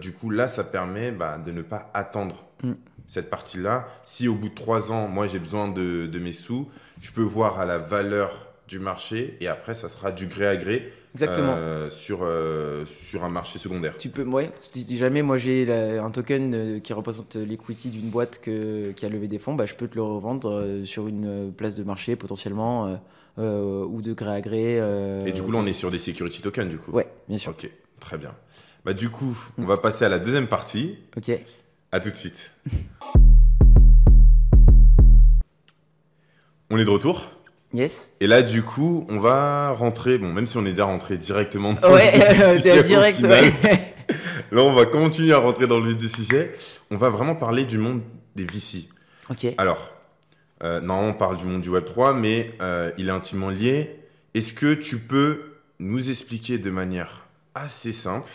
du coup, là, ça permet bah, de ne pas attendre Mm. cette partie-là. Si au bout de trois ans, moi, j'ai besoin de, de mes sous, je peux voir à la valeur du marché et après, ça sera du gré à gré Exactement. euh, sur, euh, sur un marché secondaire. Tu peux, ouais, si jamais moi j'ai la- un token euh, qui représente l'equity d'une boîte que, qui a levé des fonds, bah, je peux te le revendre sur une place de marché potentiellement euh, ou de gré à gré. Et du coup, là, on est sur des security tokens, du coup. Ouais, bien sûr. Ok, très bien. Bah, du coup, on va passer à la deuxième partie. Ok. À tout de suite. on est de retour. Yes. Et là, du coup, on va rentrer, bon, même si on est déjà rentré directement dans Ouais, le vif du sujet au direct. final, ouais. là, on va continuer à rentrer dans le vif du sujet. On va vraiment parler du monde des VC. ok. Alors, euh, normalement, on parle du monde du Web3, mais euh, il est intimement lié. Est-ce que tu peux nous expliquer de manière assez simple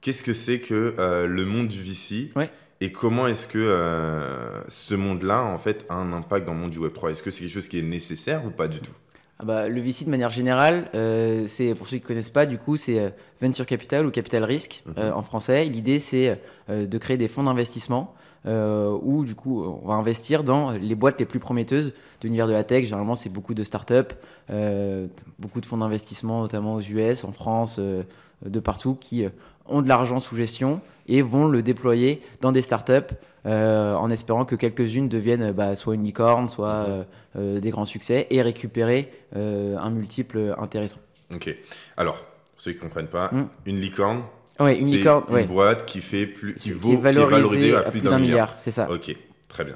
qu'est-ce que c'est que euh, le monde du VC Ouais. Et comment est-ce que euh, ce monde-là, en fait, a un impact dans le monde du Web3 Est-ce que c'est quelque chose qui est nécessaire ou pas du tout? Ah bah, le VC de manière générale, euh, c'est pour ceux qui ne connaissent pas, du coup, c'est euh, venture capital ou capital risque Mhm. euh, en français. L'idée, c'est de créer des fonds d'investissement euh, où, du coup, on va investir dans les boîtes les plus prometteuses de l'univers de la tech. Généralement, c'est beaucoup de startups, euh, beaucoup de fonds d'investissement, notamment aux US, en France, euh, de partout, qui ont de l'argent sous gestion et vont le déployer dans des startups euh, en espérant que quelques-unes deviennent bah, soit une licorne, soit Mhm. euh, euh, des grands succès et récupérer un multiple intéressant. Ok. Alors, ceux qui ne comprennent pas, Mm. une licorne, Ouais, une c'est licorne, une ouais. boîte qui fait plus, qui vaut, qui est valorisée à plus d'un milliard. c'est ça. Ok, très bien.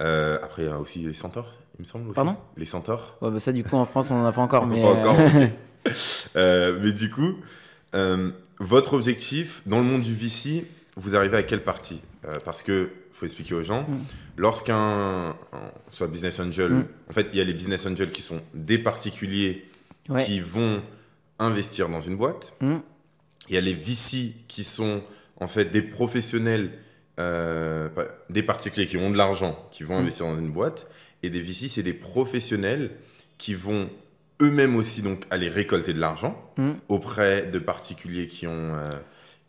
Euh, après, il y a aussi les centaures, il me semble. Aussi. Pardon? Les centaures? Ouais, bah ça, du coup, en France, on n'en a pas encore. mais, Pas encore. Euh, mais du coup, euh, votre objectif dans le monde du VC, vous arrivez à quelle partie? Euh, Parce que faut expliquer aux gens, Mm. lorsqu'un un- soit business angel, Mm. en fait, il y a les business angels qui sont des particuliers ouais. qui vont investir dans une boîte. Mm. Il y a les VC qui sont en fait des professionnels, euh, des particuliers qui ont de l'argent, qui vont investir dans une boîte. Et des VC, c'est des professionnels qui vont eux-mêmes aussi donc aller récolter de l'argent Mm. auprès de particuliers qui ont, euh,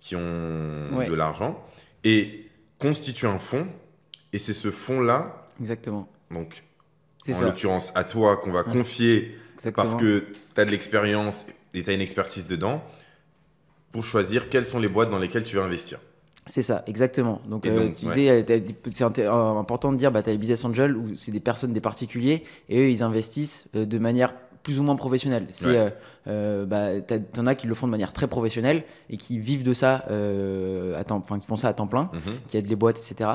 qui ont Ouais. de l'argent et constituer un fonds. Et c'est ce fonds-là, Exactement. donc en l'occurrence à toi, qu'on va confier parce que tu as de l'expérience et tu as une expertise dedans pour choisir quelles sont les boîtes dans lesquelles tu veux investir. C'est ça, exactement. Donc, euh, ouais. euh, c'est important de dire, bah, tu as les business angels où c'est des personnes, des particuliers, et eux, ils investissent euh, de manière plus ou moins professionnelle. C'est, Ouais. euh, euh, bah, t'en as qui le font de manière très professionnelle et qui vivent de ça, euh, à temps, enfin, qui font ça à temps plein, Mhm. qui aident les boîtes, etc.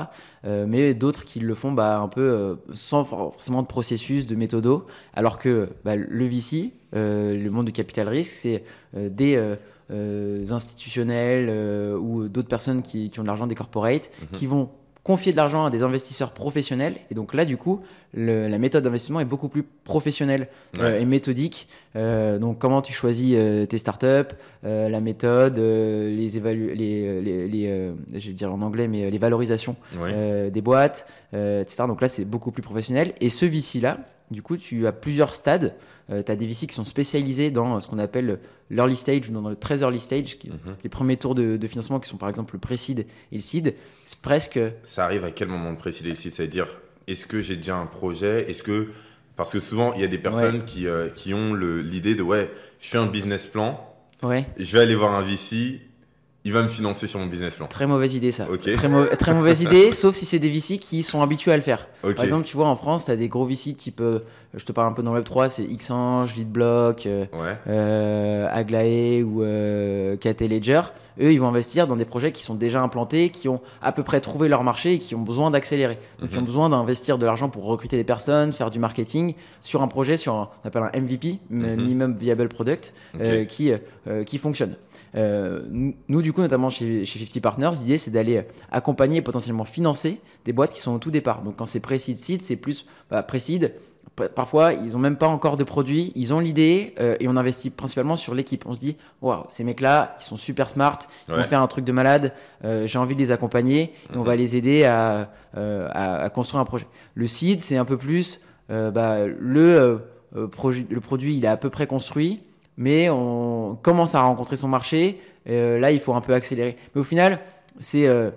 Euh, mais d'autres qui le font bah, un peu euh, sans forcément de processus, de méthodo, alors que bah, le VC, le monde du capital risque, c'est des institutionnels ou d'autres personnes qui, qui ont de l'argent, des corporates, Mhm. qui vont confier de l'argent à des investisseurs professionnels. Et donc là, du coup, le- la méthode d'investissement est beaucoup plus professionnelle euh, et méthodique. Euh, donc comment tu choisis euh, tes startups, la méthode, les évalu les, les, les, je vais dire en anglais, mais les valorisations Ouais. des boîtes, etc. Donc là, c'est beaucoup plus professionnel. Et ce VC-là, du coup, tu as plusieurs stades. Tu as des VC qui sont spécialisés dans ce qu'on appelle l'early stage, ou dans le très early stage, qui- Mhm. les premiers tours de, de financement qui sont par exemple le pré-seed et le seed. C'est presque. Ça arrive à quel moment de préciser ici C'est-à-dire, est-ce que j'ai déjà un projet? Est-ce que. Parce que souvent, il y a des personnes qui, euh, qui ont le- l'idée de ouais, je fais un business plan, Ouais, je vais aller voir un VC, il va me financer sur mon business plan. très mauvaise idée ça. Très, mau- très mauvaise idée, sauf si c'est des VC qui sont habitués à le faire. Par exemple, tu vois, en France, tu as des gros VC type. euh, je te parle un peu dans le Web3, c'est Xange, Leadblock. euh, Ouais. euh, Aglaé ou euh, KT Ledger, eux, ils vont investir dans des projets qui sont déjà implantés, qui ont à peu près trouvé leur marché et qui ont besoin d'accélérer. Donc, ils ont Mhm. besoin d'investir de l'argent pour recruter des personnes, faire du marketing sur un projet, sur un, on appelle un MVP, Mhm. Minimum Viable Product, qui, qui fonctionne. Euh, nous- du coup, notamment chez, chez 50 Partners, l'idée, c'est d'aller accompagner et potentiellement financer des boîtes qui sont au tout départ. Donc, quand c'est pré-seed, seed, c'est plus bah, Parfois, ils n'ont même pas encore de produit, ils ont l'idée euh, et on investit principalement sur l'équipe. On se dit, waouh, ces mecs-là, ils sont super smart, ils Ouais. vont faire un truc de malade, euh, j'ai envie de les accompagner et on Mhm. va les aider à, à, à construire un projet. Le seed, c'est un peu plus, bah, le, projet- le produit, il est à peu près construit, mais on commence à rencontrer son marché. Euh, là, il faut un peu accélérer. Mais au final, c'est euh,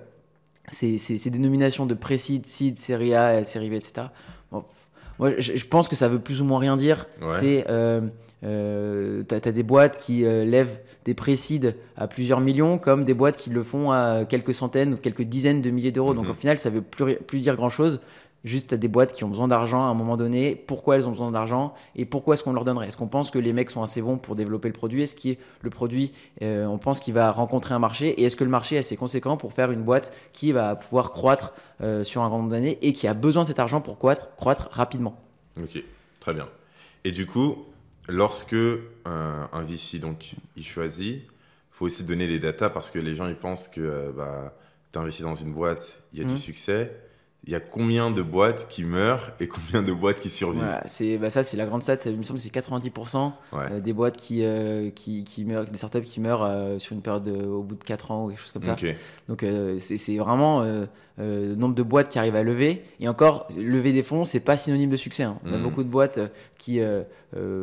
ces dénominations de pré-seed, seed, série A, série B, etc. Bon, moi, je, je pense que ça veut plus ou moins rien dire. Ouais. C'est euh, euh, t'as as des boîtes qui euh, lèvent des pré-seed à plusieurs millions, comme des boîtes qui le font à quelques centaines ou quelques dizaines de milliers d'euros. Donc Mhm. au final, ça veut plus, plus dire grand-chose. Juste, des boîtes qui ont besoin d'argent à un moment donné. Pourquoi elles ont besoin d'argent et pourquoi est-ce qu'on leur donnerait? Est-ce qu'on pense que les mecs sont assez bons pour développer le produit? Est-ce que le produit, euh, on pense qu'il va rencontrer un marché? Et est-ce que le marché est assez conséquent pour faire une boîte qui va pouvoir croître euh, sur un grand nombre d'années et qui a besoin de cet argent pour croître, croître rapidement? Ok, très bien. Et du coup, lorsque euh, un VC donc il choisit, faut aussi donner les datas parce que les gens ils pensent que euh, bah, tu investis dans une boîte, il y a du succès, il y a combien de boîtes qui meurent et combien de boîtes qui survivent Voilà, c'est bah ça c'est la grande stat, ça, il me semble que c'est 90% Ouais. euh, des boîtes qui, euh, qui, qui meurent, des startups qui meurent euh, sur une période de- au bout de 4 ans ou quelque chose comme ça. Donc c'est vraiment le nombre de boîtes qui arrivent à lever. Et encore, lever des fonds, c'est pas synonyme de succès. hein. On a Mhm. beaucoup de boîtes qui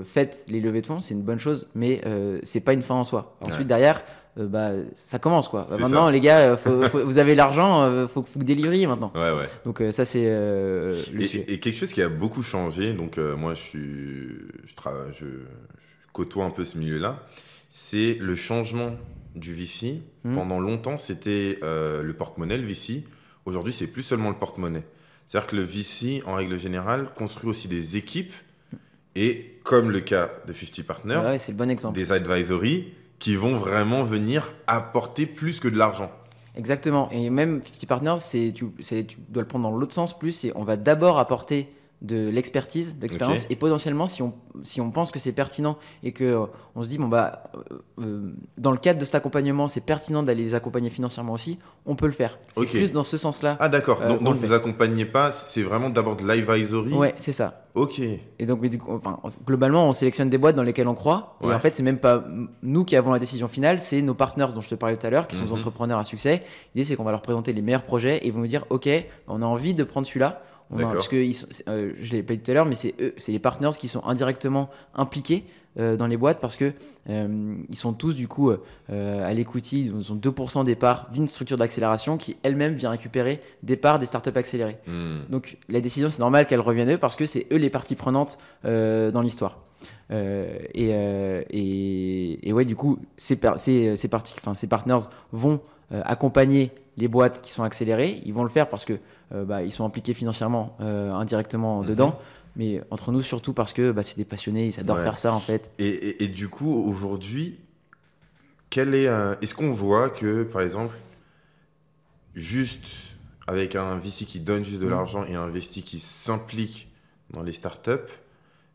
fêtent les levées de fonds, c'est une bonne chose, mais c'est pas une fin en soi. Ensuite, Ouais. derrière, euh, bah, ça commence quoi. Bah, maintenant, ça. les gars, euh, faut- faut- vous avez l'argent, euh, faut, faut que vous délivriez maintenant. Ouais, ouais. Donc ça, c'est le sujet. Et, et quelque chose qui a beaucoup changé, donc moi je suis, je, travaille, je, je côtoie un peu ce milieu-là, c'est le changement du VC. Mhm. Pendant longtemps, c'était euh, le porte-monnaie, le VC. Aujourd'hui, c'est plus seulement le porte-monnaie. C'est-à-dire que le VC, en règle générale, construit aussi des équipes et, comme le cas de 50 Partners, Ouais, c'est le bon exemple. des advisories qui vont vraiment venir apporter plus que de l'argent. Exactement. Et même 50 Partners, tu, tu dois le prendre dans l'autre sens plus. C'est on va d'abord apporter de l'expertise, de l'expérience, Ok. et potentiellement, si on, si on pense que c'est pertinent et que euh, on se dit, bon, bah, euh, euh, dans le cadre de cet accompagnement, c'est pertinent d'aller les accompagner financièrement aussi, on peut le faire. C'est Ok. plus dans ce sens-là. Ah d'accord, Euh, donc, donc vous accompagnez pas, c'est vraiment d'abord de l'advisory? Ouais, c'est ça. Ok, Et donc, mais du coup, enfin, globalement, on sélectionne des boîtes dans lesquelles on croit. Et en fait, c'est même pas nous qui avons la décision finale, c'est nos partenaires dont je te parlais tout à l'heure, qui sont des Mhm. entrepreneurs à succès. L'idée, c'est qu'on va leur présenter les meilleurs projets et ils vont nous dire, OK, on a envie de prendre celui-là. On a- parce que ils sont- c'est- euh, je l'ai pas dit tout à l'heure, mais c'est eux, c'est les partenaires qui sont indirectement impliqués euh, dans les boîtes parce que euh, ils sont tous du coup à l'écoutille, ils ont 2% des parts d'une structure d'accélération qui elle-même vient récupérer des parts des startups accélérées. Hmm. Donc la décision, c'est normal qu'elle revienne à eux parce que c'est eux les parties prenantes dans l'histoire. Euh, et, euh, et, et ouais, du coup, ces, par- ces, ces, parties, enfin, ces partners vont euh, accompagner les boîtes qui sont accélérées. Ils vont le faire parce que bah, ils sont impliqués financièrement, euh, indirectement Mhm. dedans. Mais entre nous, surtout parce que bah, c'est des passionnés, ils adorent Ouais. faire ça en fait. Et, et- et du coup, aujourd'hui, quel est, euh, est-ce qu'on voit que, par exemple, juste avec un VC qui donne juste de Mm. l'argent et un investi qui s'implique dans les startups,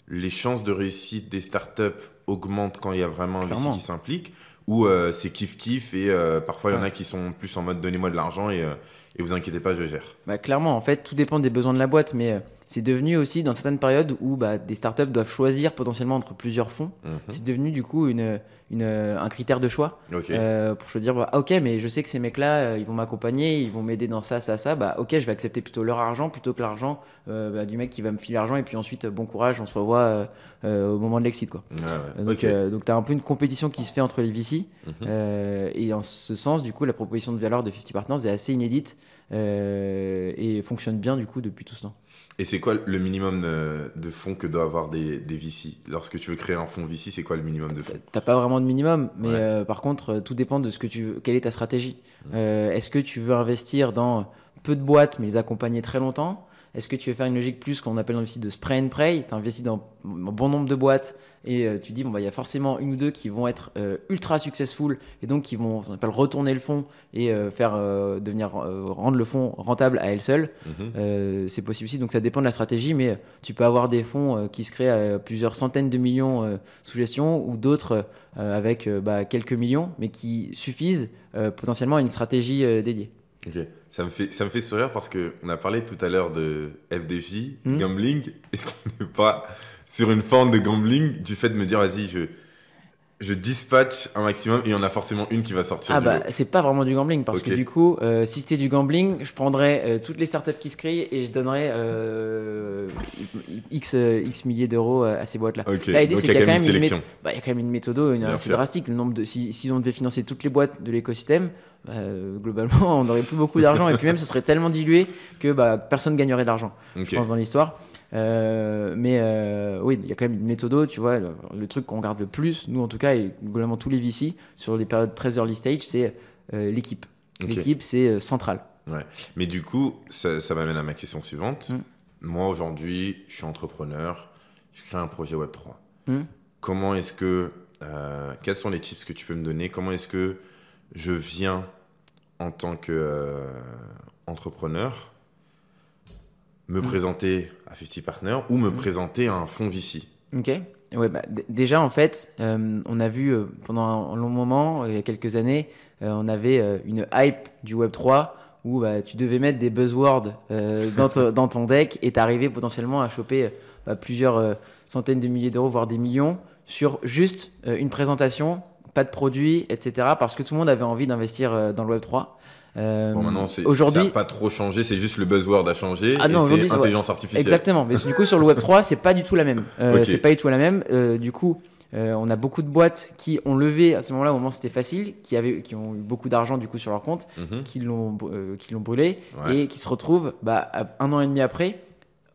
les chances de réussite des startups augmentent quand il y a vraiment un. VC qui s'implique? Ou euh, c'est kiff-kiff et euh, parfois il y en a qui sont plus en mode donnez-moi de l'argent et, euh, et vous inquiétez pas, je gère. Bah, clairement, en fait, tout dépend des besoins de la boîte, mais euh, c'est devenu aussi dans certaines périodes où bah, des startups doivent choisir potentiellement entre plusieurs fonds. Mhm. C'est devenu du coup une, une, un critère de choix. Euh, pour se dire bah, ah, ok mais je sais que ces mecs là ils vont m'accompagner ils vont m'aider dans ça ça ça bah ok je vais accepter plutôt leur argent plutôt que l'argent euh, bah, du mec qui va me filer l'argent et puis ensuite euh, bon courage on se revoit euh, euh, au moment de l'exit quoi ouais. donc Ok. euh, donc t'as un peu une compétition qui se fait entre les VC Mhm. euh, et en ce sens du coup la proposition de valeur de 50 Partners est assez inédite euh, et fonctionne bien du coup depuis tout ce temps Et c'est quoi le minimum euh, de fonds que doit avoir des, des VC Lorsque tu veux créer un fonds VC, c'est quoi le minimum de fonds? T'as pas vraiment de minimum, mais Ouais. euh, par contre, euh, tout dépend de ce que tu veux. Quelle est ta stratégie Mm. Euh, Est-ce que tu veux investir dans peu de boîtes, mais les accompagner très longtemps? Est-ce que tu veux faire une logique plus qu'on appelle dans le site de spray and pray? Tu investis dans un bon nombre de boîtes et euh, tu dis, bon, bah, il y a forcément une ou deux qui vont être euh, ultra successful et donc qui vont, on appelle retourner le fonds et euh, faire devenir, rendre le fonds rentable à elles seules. Mhm. Euh, c'est possible aussi, donc ça dépend de la stratégie, mais tu peux avoir des fonds qui se créent à plusieurs centaines de millions sous gestion ou d'autres avec bah, quelques millions, mais qui suffisent potentiellement à une stratégie dédiée. Ça me fait ça me fait sourire parce que on a parlé tout à l'heure de FDJ, Hmm. gambling. Est-ce qu'on n'est pas sur une forme de gambling du fait de me dire vas-y je je dispatch un maximum et il y en a forcément une qui va sortir Ah du bah c'est pas vraiment du gambling parce que du coup, euh, si c'était du gambling, je prendrais euh, toutes les startups qui se créent et je donnerais euh, x x milliers d'euros à ces boîtes-là. Ok. Là, l'idée, c'est il y a qu'il quand même une. Bah, il y a quand même une méthode une assez sûr. drastique. Le nombre de, si, si on devait financer toutes les boîtes de l'écosystème, bah, globalement, on n'aurait plus beaucoup d'argent et puis même ce serait tellement dilué que bah, personne gagnerait de l'argent, Ok. je pense, dans l'histoire. Euh, mais euh, oui, il y a quand même une méthode, tu vois. Le, le truc qu'on regarde le plus, nous en tout cas, et globalement tous les VC, sur les périodes très early stage, c'est euh, l'équipe. L'équipe, c'est central. Mais du coup, ça, ça m'amène à ma question suivante. Mm. Moi, aujourd'hui, je suis entrepreneur, je crée un projet Web3. Mm. Comment est-ce que. quels sont les tips que tu peux me donner? Comment est-ce que je viens en tant qu'entrepreneur me Mm. présenter à 50 Partners ou me présenter à un fonds VC Ok. Ouais, bah, déjà, en fait, euh, on a vu euh, pendant un long moment, euh, il y a quelques années, euh, on avait une hype du Web3 où bah, tu devais mettre des buzzwords dans, ton- dans ton deck et t'arrivais potentiellement à choper bah, plusieurs centaines de milliers d'euros, voire des millions, sur juste une présentation, pas de produit, etc. Parce que tout le monde avait envie d'investir dans le Web3. Euh, Bon, maintenant, c'est, ça aujourd'hui, n'a pas trop changé, c'est juste le buzzword a changé. Ah non, aujourd'hui, c'est intelligence artificielle. Exactement. Mais du coup, sur le Web 3, c'est pas du tout la même. Euh, Ok. C'est pas du tout la même. Euh, du coup, euh, on a beaucoup de boîtes qui ont levé à ce moment-là, au moment où c'était facile, qui avaient, qui ont eu beaucoup d'argent du coup sur leur compte, qui l'ont, euh, qui l'ont brûlé Ouais. et qui se retrouvent bah, un an et demi après.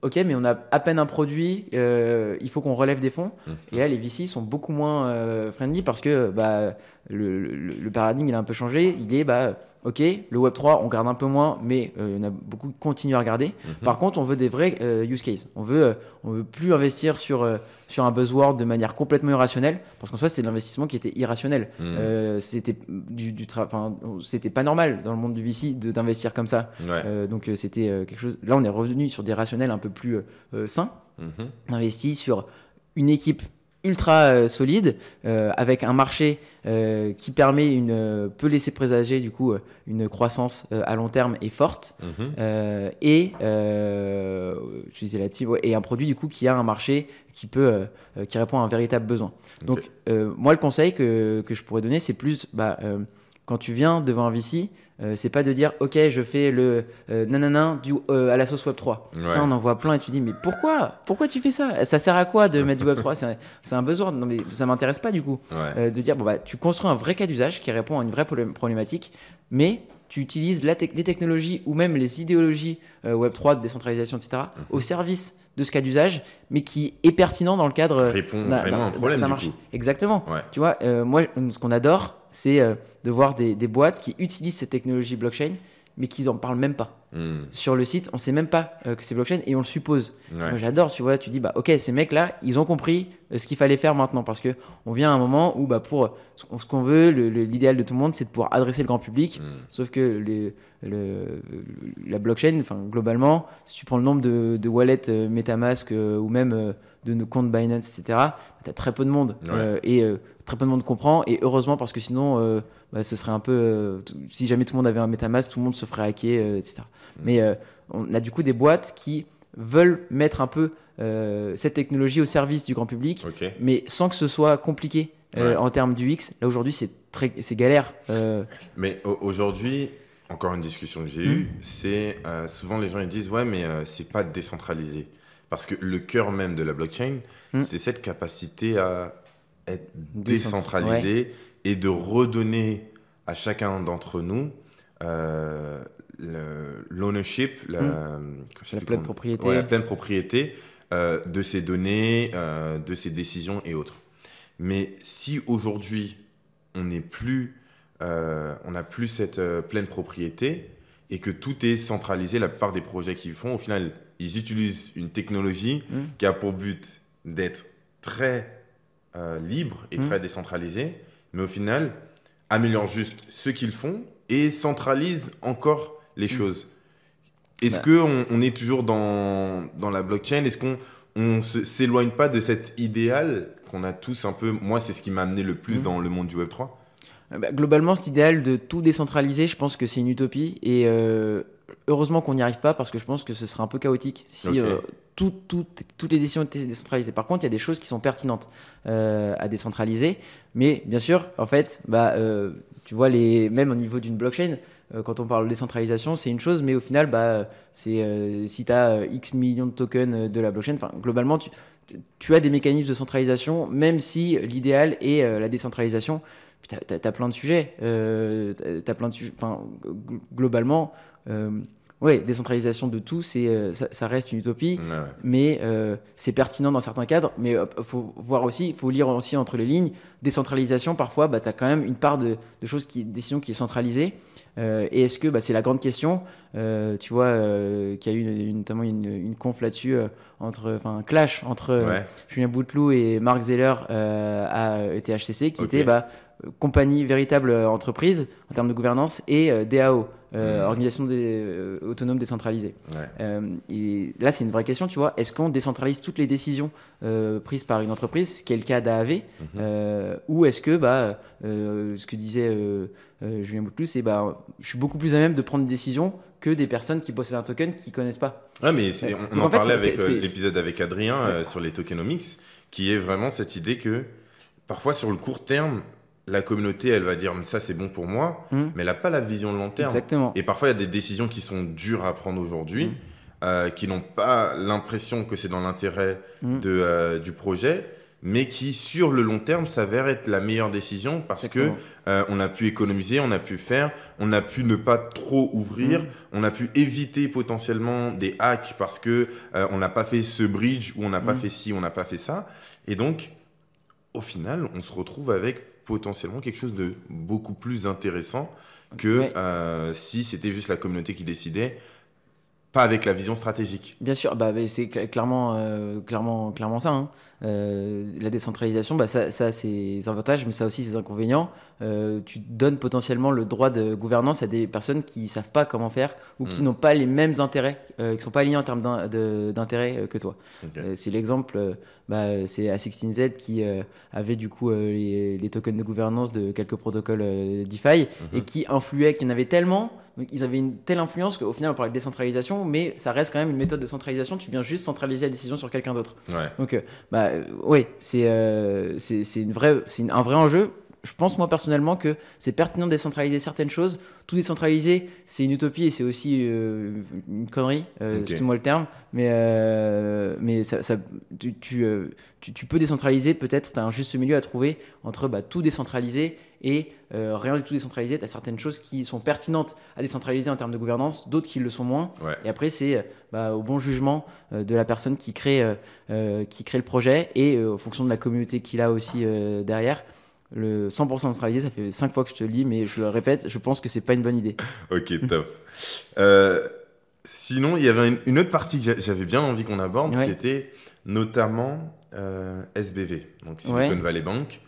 Ok, mais on a à peine un produit, il faut qu'on relève des fonds. Mhm. Et là, les VC sont beaucoup moins friendly parce que bah, le, le- le paradigme il a un peu changé. Il est, bah, ok, le Web3, on garde un peu moins, mais euh, il y en a beaucoup qui continuent à regarder. Mhm. Par contre, on veut des vrais euh, use cases. On veut, euh, on veut plus investir sur, sur un buzzword de manière complètement irrationnelle, parce qu'en soi, c'était de l'investissement qui était irrationnel. Mhm. C'était du, du c'était pas normal dans le monde du VC d'investir comme ça. Ouais. Donc c'était quelque chose. Là, on est revenu sur des rationnels un peu plus sains, Mhm. investi sur une équipe ultra euh, solide euh, avec un marché euh, qui permet une peut laisser présager du coup une croissance à long terme et forte. Euh, et et un produit du coup qui a un marché qui peut qui répond à un véritable besoin. Donc moi le conseil que, que je pourrais donner c'est plus bah, quand tu viens devant un VC euh, c'est pas de dire ok je fais le euh, nanana du, euh, à la sauce Web 3 Ouais. ça on en voit plein et tu dis mais pourquoi? Pourquoi tu fais ça? Ça sert à quoi de mettre du Web 3 c'est un, besoin non mais ça m'intéresse pas du coup Ouais. euh, de dire bon bah tu construis un vrai cas d'usage qui répond à une vraie problé- problématique, mais tu utilises la les technologies ou même les idéologies euh, Web 3 de décentralisation, etc. Mhm. au service de ce cas d'usage, mais qui est pertinent dans le cadre euh, Répond d'un- vraiment à un problème, du marché. coup. Exactement. Ouais. Tu vois, euh, moi, ce qu'on adore, c'est euh, de voir des, des boîtes qui utilisent cette technologie blockchain, mais qui n'en parlent même pas. Mhm. Sur le site, on sait même pas euh, que c'est blockchain et on le suppose. Ouais. Moi, j'adore, tu vois, tu dis, bah, ok, ces mecs-là, ils ont compris euh, ce qu'il fallait faire maintenant parce que on vient à un moment où, bah, pour ce qu'on- veut, l'idéal de tout le monde, c'est de pouvoir adresser le grand public. Mhm. Sauf que le, la blockchain, enfin, globalement, si tu prends le nombre de, de wallets euh, Metamask euh, ou même de nos comptes Binance, etc., tu as très peu de monde Ouais. euh, et euh, très peu de monde comprend. Et heureusement, parce que sinon, euh, bah, ce serait un peu. si jamais tout le monde avait un Metamask, tout le monde se ferait hacker, etc. Mais euh, on a du coup des boîtes qui veulent mettre un peu cette technologie au service du grand public, mais sans que ce soit compliqué Ouais. en termes du X. Là aujourd'hui, c'est très, c'est galère. Mais au- aujourd'hui, encore une discussion que j'ai Mm. eue, c'est euh, souvent les gens ils disent ouais mais euh, c'est pas décentralisé parce que le cœur même de la blockchain Mm. c'est cette capacité à être Décentra- décentralisé et de redonner à chacun d'entre nous euh, l'ownership, la, sais La pleine propriété. ouais, la pleine propriété euh, de ces données, euh, de ces décisions et autres. Mais si aujourd'hui on n'est plus, euh, on n'a plus cette euh, pleine propriété et que tout est centralisé, la plupart des projets qu'ils font, au final, ils utilisent une technologie Mm. qui a pour but d'être très euh, libre et Mm. très décentralisé, mais au final, améliorent juste ce qu'ils font et centralisent encore les choses. Est-ce Bah. que on, est toujours dans, dans la blockchain? Est-ce qu'on on s'éloigne pas de cet idéal qu'on a tous un peu? Moi, c'est ce qui m'a amené le plus dans le monde du Web 3. Euh, bah, globalement, cet idéal de tout décentraliser, je pense que c'est une utopie. Et euh, heureusement qu'on n'y arrive pas parce que je pense que ce serait un peu chaotique si Ok. euh, tout- tout- toutes les décisions étaient décentralisées. Par contre, il y a des choses qui sont pertinentes euh, à décentraliser. Mais bien sûr, en fait, bah, euh, tu vois, les, même au niveau d'une blockchain, euh, quand on parle de décentralisation, c'est une chose, mais au final, bah, c'est si tu as X millions de tokens de la blockchain, globalement, tu, tu as des mécanismes de centralisation, même si l'idéal est la décentralisation. T'as- as plein de sujets. Euh, t'as- plein de sujets. Enfin, globalement, ouais, décentralisation de tout, c'est euh, ça, ça reste une utopie, Ouais, mais euh, c'est pertinent dans certains cadres. Mais il faut voir aussi, faut lire aussi entre les lignes. Décentralisation, parfois, bah, tu as quand même une part de, de choses qui, décision qui est centralisée. Euh, et est-ce que, bah, c'est la grande question, euh, tu vois, euh, qu'il y a eu une- une- notamment une, une conf là-dessus, euh, entre, enfin, un clash entre euh, Ouais. Julien Bouteloup et Marc Zeller euh, à ETHCC qui était bah, compagnie, véritable entreprise en termes de gouvernance, et DAO, Mhm. organisation des, autonome décentralisée. Ouais. et là, c'est une vraie question, tu vois. Est-ce qu'on décentralise toutes les décisions prises par une entreprise, ce qui est le cas d'AAV, Mhm. ou est-ce que, bah, ce que disait Julien Bouteloup, c'est bah, je suis beaucoup plus à même de prendre des décisions que des personnes qui possèdent un token qui connaissent pas. Ouais, mais on en en fait, parlait avec euh, l'épisode avec Adrien euh, sur les tokenomics, qui est vraiment cette idée que parfois sur le court terme, la communauté, elle va dire ça c'est bon pour moi, Mm. mais elle n'a pas la vision de long terme. Exactement. Et parfois il y a des décisions qui sont dures à prendre aujourd'hui, Mm. euh, qui n'ont pas l'impression que c'est dans l'intérêt Mm. de, euh, du projet, mais qui sur le long terme s'avèrent être la meilleure décision parce que euh, on a pu économiser, on a pu faire, on a pu ne pas trop ouvrir, on a pu éviter potentiellement des hacks parce que euh, on n'a pas fait ce bridge ou on n'a pas fait ci, on n'a pas fait ça. Et donc, au final, on se retrouve avec potentiellement quelque chose de beaucoup plus intéressant que Ouais. euh, si c'était juste la communauté qui décidait, pas avec la vision stratégique. Bien sûr, bah, c'est cl- clairement, euh, clairement, clairement ça. hein. Euh, la décentralisation, bah, ça, ça a ses avantages, mais ça a aussi ses inconvénients. Euh, tu donnes potentiellement le droit de gouvernance à des personnes qui savent pas comment faire ou qui Mm. n'ont pas les mêmes intérêts, qui sont pas alignés en termes d'intérêts que toi. C'est l'exemple, bah, c'est A16Z qui avait du coup les, les tokens de gouvernance de quelques protocoles DeFi et qui influaient, qu'il y en avait tellement, donc ils avaient une telle influence qu'au final on parlait de décentralisation, mais ça reste quand même une méthode de centralisation, tu viens juste centraliser la décision sur quelqu'un d'autre. Ouais. Donc, euh, bah, euh, c'est euh, c'est c'est une vraie, c'est un vrai enjeu. Je pense moi personnellement que c'est pertinent de décentraliser certaines choses. Tout décentraliser, c'est une utopie et c'est aussi une connerie, euh, Ok. excuse-moi le terme. Mais, mais ça, ça- tu, tu, tu- tu peux décentraliser, peut-être, tu as un juste milieu à trouver entre bah, tout décentraliser et euh, rien du tout décentraliser. Tu as certaines choses qui sont pertinentes à décentraliser en termes de gouvernance, d'autres qui le sont moins. Ouais. Et après, c'est bah, au bon jugement euh, de la personne qui crée, euh, qui crée le projet et en fonction de la communauté qu'il a aussi derrière. Le 100% centralisé, ça fait 5 fois que je te le dis, mais je le répète, je pense que c'est pas une bonne idée. Ok, top. Euh, sinon, il y avait une, une autre partie que j'a- j'avais bien envie qu'on aborde, Ouais. c'était notamment euh, SBV, donc Silicon Ouais. Valley Bank.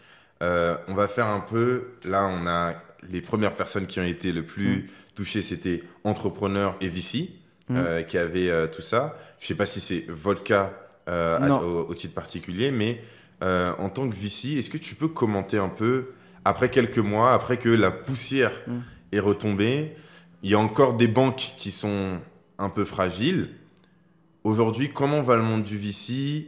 Euh, on va faire un peu, là on a les premières personnes qui ont été le plus touchées, c'était entrepreneurs et VC Mm. euh, qui avaient euh, tout ça. Je sais pas si c'est votre cas au, au titre particulier, mais en tant que VC, est-ce que tu peux commenter un peu, après quelques mois, après que la poussière Mm. est retombée, il y a encore des banques qui sont un peu fragiles. Aujourd'hui, comment va le monde du VC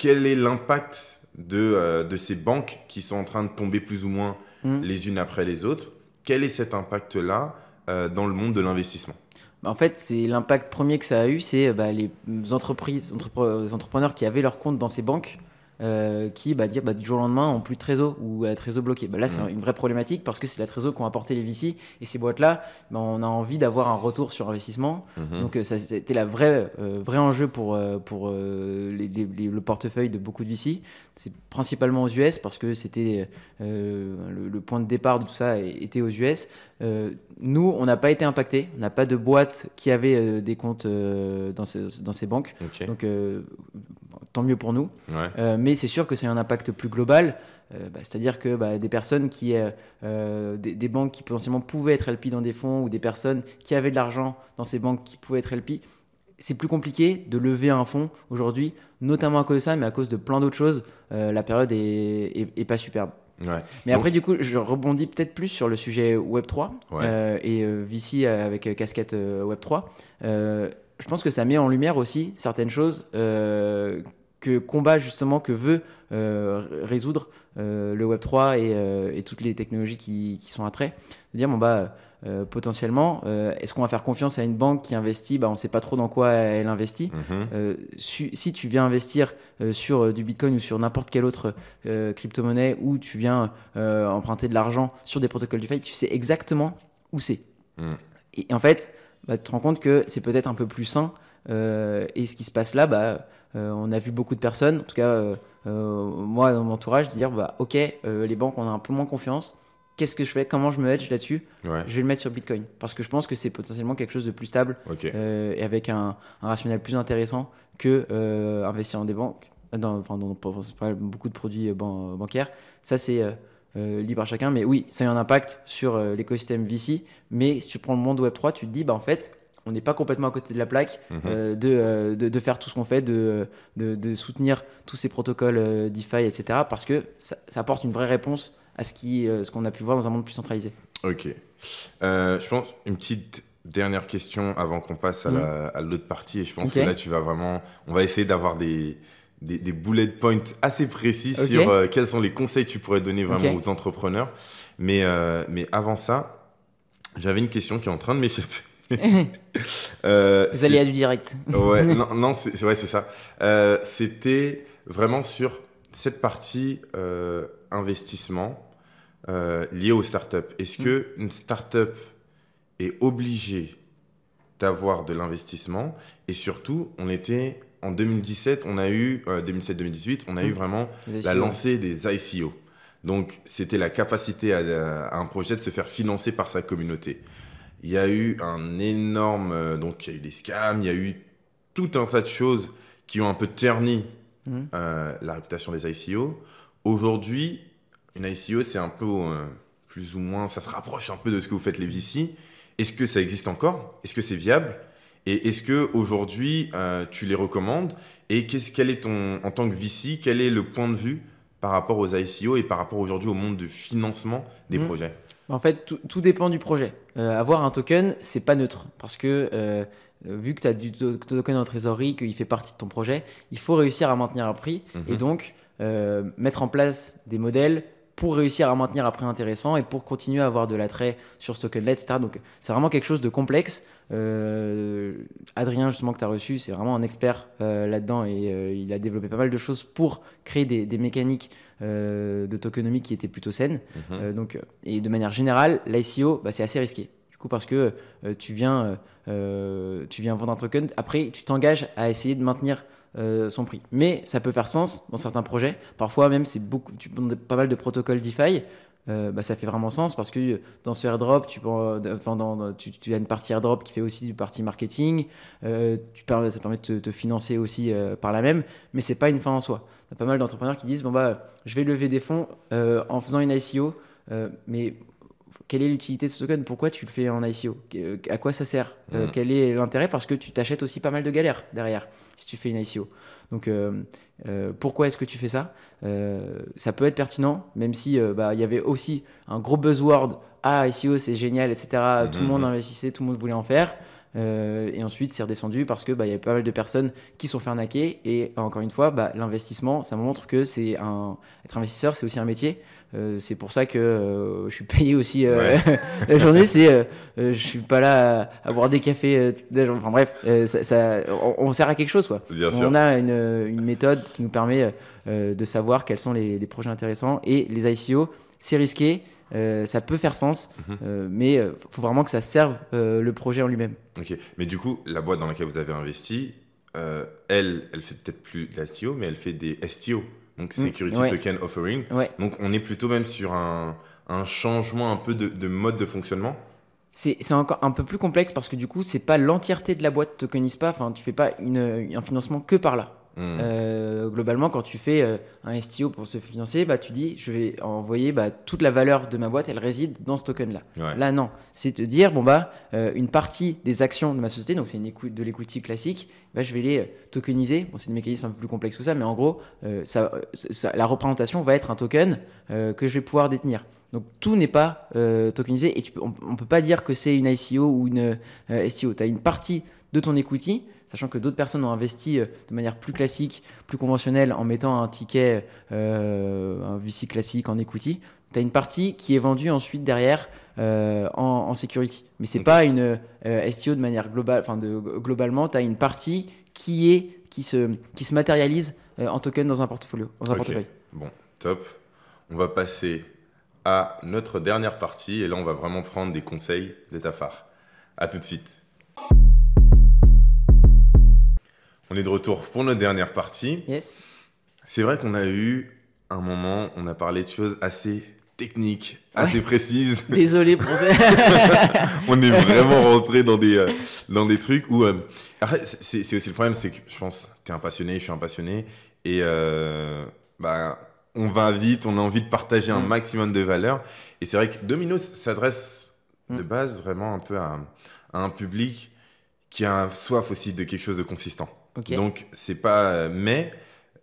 Quel est l'impact de, euh, de ces banques qui sont en train de tomber plus ou moins Mm. les unes après les autres Quel est cet impact-là euh, dans le monde de l'investissement? Bah, En fait, c'est l'impact premier que ça a eu, c'est bah, les entreprises, entrepre- les entrepreneurs qui avaient leur compte dans ces banques, euh, qui bah, dire bah, du jour au lendemain ont plus de trésor ou la trésor bloquée. Bah, là, c'est une vraie problématique parce que c'est la trésor qu'ont apporté les VC et ces boîtes-là, bah, on a envie d'avoir un retour sur investissement. Mhm. Donc euh, ça c'était la vraie euh, vrai enjeu pour euh, pour euh, les- les- les- le portefeuille de beaucoup de VC. C'est principalement aux US parce que c'était euh, le, le point de départ de tout ça était aux US. Euh, nous, on n'a pas été impacté. On n'a pas de boîte qui avait euh, des comptes euh, dans, ces, dans ces banques. Donc euh, tant mieux pour nous. Ouais. Euh, mais c'est sûr que c'est un impact plus global. Euh, bah, C'est-à-dire que bah, des personnes qui, euh, des, des banques qui potentiellement pouvaient être LP dans des fonds ou des personnes qui avaient de l'argent dans ces banques qui pouvaient être LP, c'est plus compliqué de lever un fonds aujourd'hui, notamment à cause de ça, mais à cause de plein d'autres choses. La période est, est- est pas superbe. Ouais. Mais Donc- après, du coup, je rebondis peut-être plus sur le sujet Web3 Ouais. euh, et VC avec casquette euh, Web3. Euh, je pense que ça met en lumière aussi certaines choses euh, que combat justement, que veut euh, résoudre euh, le Web3 et, euh, et toutes les technologies qui, qui sont à trait. De dire, bon, bah, euh, potentiellement, euh, est-ce qu'on va faire confiance à une banque qui investit? Bah, On ne sait pas trop dans quoi elle investit. Mhm. Euh, su- si tu viens investir sur du Bitcoin ou sur n'importe quelle autre crypto-monnaie ou tu viens emprunter de l'argent sur des protocoles du tu sais exactement où c'est. Mm. Et, en fait, bah, tu te rends compte que c'est peut-être un peu plus sain. et ce qui se passe là, bah, on a vu beaucoup de personnes, en tout cas euh, euh, moi dans mon entourage, dire bah, ok, euh, les banques on a un peu moins confiance. Qu'est-ce que je fais? Comment je me hedge là-dessus? Ouais. Je vais le mettre sur Bitcoin parce que je pense que c'est potentiellement quelque chose de plus stable euh, et avec un, un rationnel plus intéressant que euh, investir dans des banques, dans, enfin dans, pas- beaucoup de produits euh, ban- bancaires. Ça, c'est. euh, libre à chacun. Mais oui, ça a un impact sur l'écosystème VC. Mais si tu prends le monde Web3, tu te dis, bah, en fait, on n'est pas complètement à côté de la plaque mhm. de, de, faire tout ce qu'on fait, de, de, soutenir tous ces protocoles DeFi, etc. Parce que ça, apporte une vraie réponse à ce qu'on ce qu'on a pu voir dans un monde plus centralisé. Ok. je pense une petite dernière question avant qu'on passe à mm. l'autre partie. Et je pense que là, tu vas vraiment. On va essayer d'avoir des, des, bullet points assez précis sur euh, quels sont les conseils que tu pourrais donner vraiment aux entrepreneurs. Mais, euh, mais avant ça, j'avais une question qui est en train de m'échapper. euh, les aléas du direct. ouais, non, non c'est ouais, ça. Euh, c'était vraiment sur cette partie investissement lié aux startups. Est-ce mm. que une startup est obligé d'avoir de l'investissement? Et surtout, on était en 2017, on a eu, 2017-2018, euh, on a eu mmh. vraiment la lancée des ICO. Donc, c'était la capacité à, un projet de se faire financer par sa communauté. Il y a eu un énorme, euh, donc il y a eu des scams, il y a eu tout un tas de choses qui ont un peu terni mmh. euh, la réputation des ICO. Aujourd'hui, une ICO, c'est un peu plus ou moins, ça se rapproche un peu de ce que vous faites les VC. Est-ce que ça existe encore? Est-ce que c'est viable? Et est-ce que aujourd'hui euh, tu les recommandes? Et qu'est-ce quel est ton en tant que VC Quel est le point de vue par rapport aux ICO et par rapport aujourd'hui au monde du financement des mmh. projets? En fait, tout, dépend du projet. Euh, avoir un token, c'est pas neutre parce que euh, vu que tu as du token en trésorerie, qu'il fait partie de ton projet, il faut réussir à maintenir un prix mmh. et donc mettre en place des modèles pour réussir à maintenir un prix intéressant et pour continuer à avoir de l'attrait sur ce token-là, etc. Donc c'est vraiment quelque chose de complexe. Euh, Adrien, justement, que tu as reçu, c'est vraiment un expert euh, là-dedans et euh, il a développé pas mal de choses pour créer des, des mécaniques de tokenomie qui étaient plutôt saines. Mhm. donc, et de manière générale, l'ICO, bah, c'est assez risqué. Du coup, parce que tu, viens, tu viens vendre un token, après, tu t'engages à essayer de maintenir euh, son prix. Mais ça peut faire sens dans certains projets. Parfois même, c'est beaucoup, tu pas mal de protocoles DeFi. Euh, bah, ça fait vraiment sens parce que dans ce airdrop, tu, enfin, dans, tu, tu, as une partie airdrop qui fait aussi du partie marketing. Euh, tu permets, ça permet de te, financer aussi par la même, mais c'est pas une fin en soi. Il y a pas mal d'entrepreneurs qui disent bon bah, je vais lever des fonds en faisant une ICO, mais quelle est l'utilité de ce token? Pourquoi tu le fais en ICO À quoi ça sert? Mmh. Quel est l'intérêt? Parce que tu t'achètes aussi pas mal de galères derrière si tu fais une ICO. Donc, euh, euh, pourquoi est-ce que tu fais ça? Euh, Ça peut être pertinent, même si bah, il y avait aussi un gros buzzword Ah, ICO, c'est génial, etc. Tout le monde mhm. investissait, tout le monde voulait en faire. et ensuite, c'est redescendu parce que bah, y avait pas mal de personnes qui sont fait arnaquer. Et encore une fois, bah, l'investissement, ça montre que c'est un être investisseur, c'est aussi un métier. Euh, c'est pour ça que euh, je suis payé aussi euh, la journée. C'est, je suis pas là à, boire des cafés. enfin bref, ça, on, sert à quelque chose quoi. on a une, méthode qui nous permet de savoir quels sont les, projets intéressants et les ICO. C'est risqué, ça peut faire sens, mhm. mais il faut vraiment que ça serve le projet en lui-même. Ok, mais du coup, la boîte dans laquelle vous avez investi, elle, elle fait peut-être plus de mais elle fait des STO donc mm. Security Token Offering. Donc on est plutôt même sur un, un changement un peu de, de mode de fonctionnement. C'est encore un peu plus complexe parce que du coup, c'est pas l'entièreté de la boîte tokenise pas. Enfin, tu fais pas une, un financement que par là. Hmm. Euh, globalement, quand tu fais euh, un STO pour se financer, bah, tu dis je vais envoyer bah, toute la valeur de ma boîte, elle réside dans ce token-là. Là, non. C'est te dire bon, bah, euh, une partie des actions de ma société, donc c'est de l'equity classique, bah, je vais les tokeniser. Bon, c'est des mécanismes un peu plus complexes que ça, mais en gros, ça, la représentation va être un token que je vais pouvoir détenir. Donc tout n'est pas tokenisé et tu on ne peut pas dire que c'est une ICO ou une STO. Tu as une partie de ton equity sachant que d'autres personnes ont investi euh, de manière plus classique, plus conventionnelle, en mettant un ticket, euh, un VC classique en equity. Tu as une partie qui est vendue ensuite derrière euh, en, security. Mais c'est pas une STO de manière globale. Enfin, de, globalement, tu as une partie qui, est, qui, se, qui se matérialise en token dans un portfolio. Dans un portefeuille. Bon, top. On va passer à notre dernière partie et là, on va vraiment prendre des conseils d'état phare. À tout de suite. On est de retour pour notre dernière partie. Yes. C'est vrai qu'on a eu un moment, on a parlé de choses assez techniques, assez précises. Désolé pour ça. on est vraiment rentré dans des, euh, dans des trucs où. Euh, c'est aussi le problème, c'est que je pense, tu es un passionné, je suis un passionné. Et euh, bah, on va vite, on a envie de partager un Mm. maximum de valeur. Et c'est vrai que Domino's s'adresse de Mm. base vraiment un peu à, à un public qui a soif aussi de quelque chose de consistant. Ok. Donc, c'est pas. euh, Mais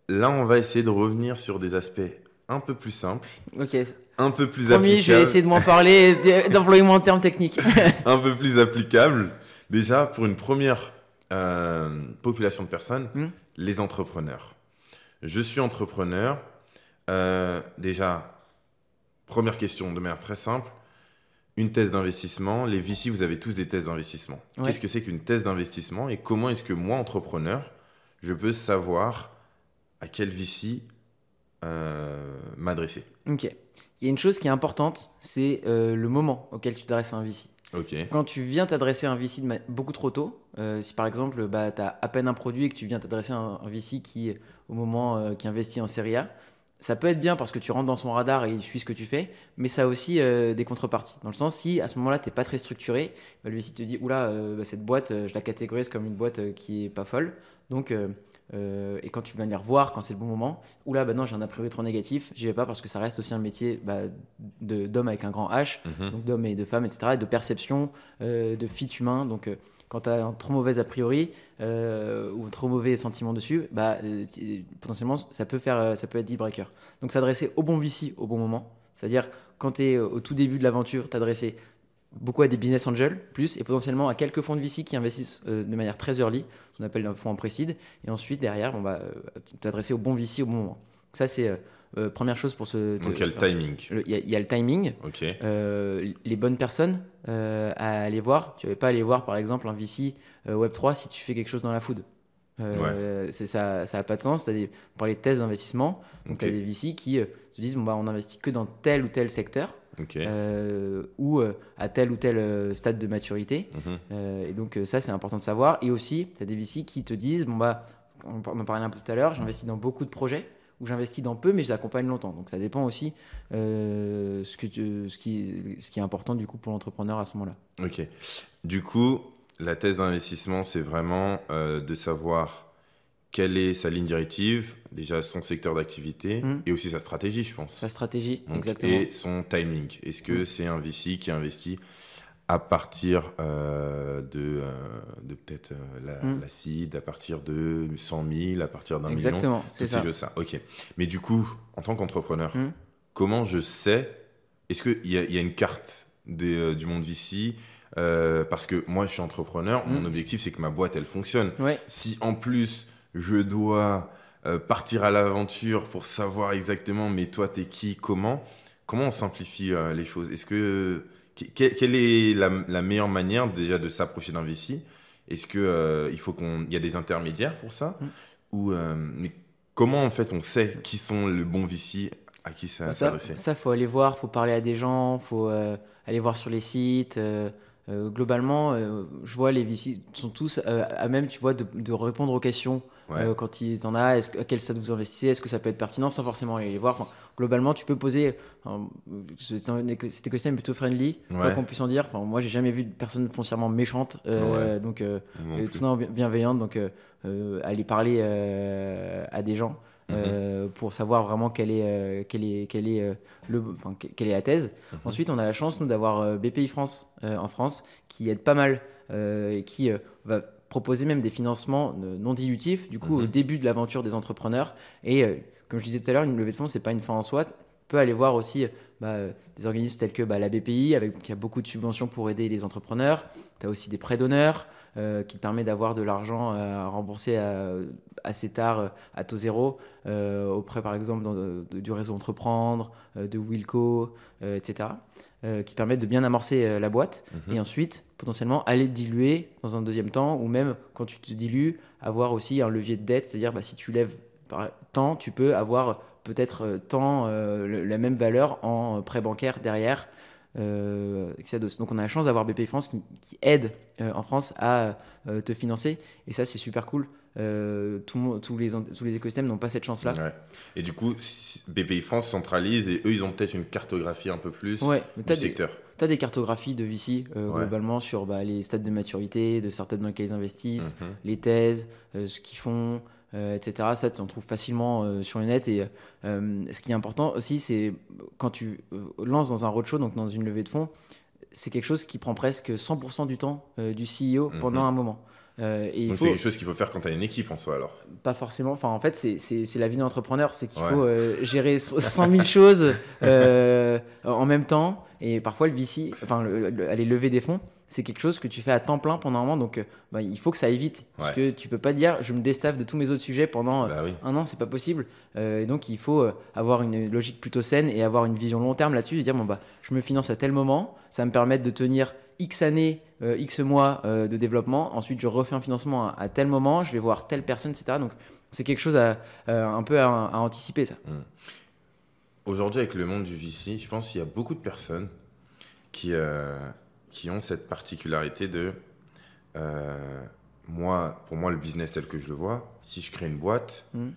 là, on va essayer de revenir sur des aspects un peu plus simples, Ok. un peu plus Promis, je vais applicables. essayer de m'en parler, d'employer mon terme technique. un peu plus applicable. Déjà, pour une première euh, population de personnes, Hmm. les entrepreneurs. Je suis entrepreneur. Euh, déjà, première question de manière très simple. Une thèse d'investissement. Les VC, vous avez tous des thèses d'investissement. Ouais. Qu'est-ce que c'est qu'une thèse d'investissement et comment est-ce que moi, entrepreneur, je peux savoir à quel VC euh, m'adresser? Ok. Il y a une chose qui est importante, c'est euh, le moment auquel tu t'adresses à un VC. Ok. Quand tu viens t'adresser à un VC beaucoup trop tôt, euh, si par exemple bah, tu as à peine un produit et que tu viens t'adresser à un, un VC qui, au moment qui investit en série A, ça peut être bien parce que tu rentres dans son radar et il suit ce que tu fais, mais ça a aussi euh, des contreparties. Dans le sens, si à ce moment-là, tu n'es pas très structuré, bah, le VC te dit Oula, euh, bah, cette boîte, euh, je la catégorise comme une boîte euh, qui est pas folle. Donc, et quand tu viens les revoir, quand c'est le bon moment, Oula, bah non, j'ai un a priori trop négatif, j'y vais pas parce que ça reste aussi un métier bah, de- d'homme avec un grand H Mhm. donc d'hommes et de femmes, etc., et de perception, de fit humain. Donc, quand tu as un trop mauvais a priori euh, ou un trop mauvais sentiment dessus, bah, euh, potentiellement, ça peut, faire, euh, ça peut être deal breaker. Donc, s'adresser au bon VC au bon moment, c'est-à-dire quand tu es au tout début de l'aventure, t'adresser beaucoup à des business angels, plus, et potentiellement à quelques fonds de VC qui investissent de manière très early, ce qu'on appelle un fonds en précide, et ensuite, derrière, on va euh, t'adresser au bon VC au bon moment. Donc, ça, c'est euh, première chose pour se... Donc, il y a le timing. Il y, a- il y a le timing, Ok. euh, les bonnes personnes euh, à aller voir. Tu ne vas pas aller voir, par exemple, un VC euh, Web3 si tu fais quelque chose dans la food. C'est ça ça n'a pas de sens. As des, pour parler de thèses d'investissement, donc Ok. tu as des VC qui te disent bon, bah, on investit que dans tel ou tel secteur ou à tel ou tel stade de maturité. Mhm. Et donc, ça, c'est important de savoir. Et aussi, tu as des VC qui te disent bon, bah, on en parlait un peu tout à l'heure, j'investis dans beaucoup de projets ou j'investis dans peu, mais je les accompagne longtemps. Donc, ça dépend aussi euh, ce, que tu- ce, qui, ce qui est important du coup pour l'entrepreneur à ce moment-là. Ok. Du coup, la thèse d'investissement, c'est vraiment euh, de savoir quelle est sa ligne directive, déjà son secteur d'activité Mhm. et aussi sa stratégie, je pense. Sa stratégie, Donc, exactement. Et son timing. Est-ce que Mhm. c'est un VC qui investit à partir euh, de, euh, de peut-être euh, la, Mhm. la seed, à partir de 100 000, à partir d'un million Exactement, c'est ça. ces jeux, ça. Ok. Mais du coup, en tant qu'entrepreneur, Mhm. comment je sais Est-ce qu'il y, a- il y a une carte des, du monde VC Parce que moi, je suis entrepreneur. Mon Mhm. objectif, c'est que ma boîte, elle fonctionne. Ouais, Si en plus, je dois partir à l'aventure pour savoir exactement, mais toi, t'es qui, comment Comment on simplifie les choses? Est-ce que- quelle est la, la meilleure manière déjà de s'approcher d'un VC Est-ce que euh, il faut qu'on y a des intermédiaires pour ça? Mhm. Ou euh, mais comment en fait on sait qui sont le bon VC à qui ça Bah, ça, s'adresser? ça, faut aller voir, faut parler à des gens, faut euh, aller voir sur les sites. globalement, je vois les VC sont tous à même, tu vois, de, de répondre aux questions Ouais. euh, quand il t'en a. À quel stade vous investissez Est-ce que ça peut être pertinent sans forcément aller les voir? Enfin, Globalement, tu peux poser. enfin, c'est un écosystème plutôt friendly, quoi Ouais. qu'on puisse en dire. Enfin, moi, j'ai jamais vu de personne foncièrement méchante, euh, donc euh, plus. tout le monde bienveillante, donc euh, euh, aller parler euh, à des gens Mhm. euh, pour savoir vraiment quelle est, euh, quelle est, quelle est, euh, le, enfin, que- quelle est la thèse. Mhm. Ensuite, on a la chance, nous, d'avoir euh, BPI France euh, en France qui aide pas mal euh, et qui euh, va proposer même des financements euh, non dilutifs, du coup, Mhm. au début de l'aventure des entrepreneurs. Et euh, comme je disais tout à l'heure, une levée de fonds, c'est pas une fin en soi. On peut aller voir aussi bah, euh, des organismes tels que bah, la BPI, avec, qui a beaucoup de subventions pour aider les entrepreneurs. Tu as aussi des prêts d'honneur euh, qui te permet d'avoir de l'argent à rembourser à- assez tard à taux zéro, euh, auprès par exemple dans- de- du réseau Entreprendre, de Wilco, etc., euh, qui permettent de bien amorcer euh, la boîte Mhm. et ensuite potentiellement aller diluer dans un deuxième temps ou même quand tu te dilues, avoir aussi un levier de dette, c'est-à-dire bah, si tu lèves par tant, tu peux avoir peut-être euh, tant le- la même valeur en prêt bancaire derrière. Euh. Donc on a la chance d'avoir BPI France qui, qui aide euh, en France à euh, te financer et ça c'est super cool. Euh, tout tous, les, en- tous les écosystèmes n'ont pas cette chance-là. Ouais. Et du coup, BPI France centralise et eux, ils ont peut-être une cartographie un peu plus Ouais, du des, secteur. t'as des cartographies de VC euh, Ouais. globalement sur bah, les stades de maturité, de startups dans lesquelles ils investissent, Mhm. les thèses, euh, ce qu'ils font, etc. Ça, tu en trouves facilement sur le net. Et ce qui est important aussi, c'est quand tu lances dans un roadshow, donc dans une levée de fonds, c'est quelque chose qui prend presque 100% du temps du CEO mhm. pendant un moment. Euh, Donc c'est quelque chose qu'il faut faire quand tu as une équipe en soi alors. Pas forcément, enfin en fait c'est la vie d'entrepreneur, c'est qu'il faut euh, gérer 100 000 choses euh, en même temps. Et parfois le VC, enfin aller lever des fonds, c'est quelque chose que tu fais à temps plein pendant un moment. Donc bah, il faut que ça aille vite. Parce que tu peux pas dire je me déstaffe de tous mes autres sujets pendant bah un an, c'est pas possible. Et donc il faut avoir une logique plutôt saine et avoir une vision long terme là-dessus. Et dire bon bah je me finance à tel moment, ça me permet de tenir X années, euh, X mois euh, de développement. Ensuite, je refais un financement à, tel moment, je vais voir telle personne, etc. Donc, c'est quelque chose à, un peu à, anticiper, ça. Hmm. Aujourd'hui, avec le monde du VC, je pense qu'il y a beaucoup de personnes qui, euh, qui ont cette particularité de. moi, pour moi, le business tel que je le vois, si je crée une boîte, hmm.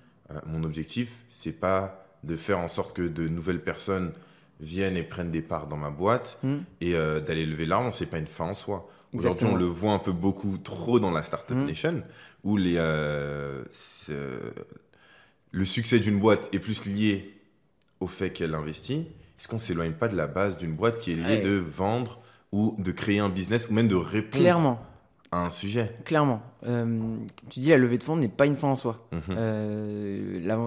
mon objectif, c'est pas de faire en sorte que de nouvelles personnes viennent et prennent des parts dans ma boîte hmm. et euh, d'aller lever l'argent, c'est pas une fin en soi. Aujourd'hui, on le voit un peu beaucoup trop dans la Startup hmm. Nation, où les, euh, le succès d'une boîte est plus lié au fait qu'elle investit. Est-ce qu'on s'éloigne pas de la base d'une boîte qui est liée de vendre ou de créer un business ou même de répondre Clairement un sujet. Clairement. Euh, tu dis la levée de fonds n'est pas une fin en soi. Mhm. Euh,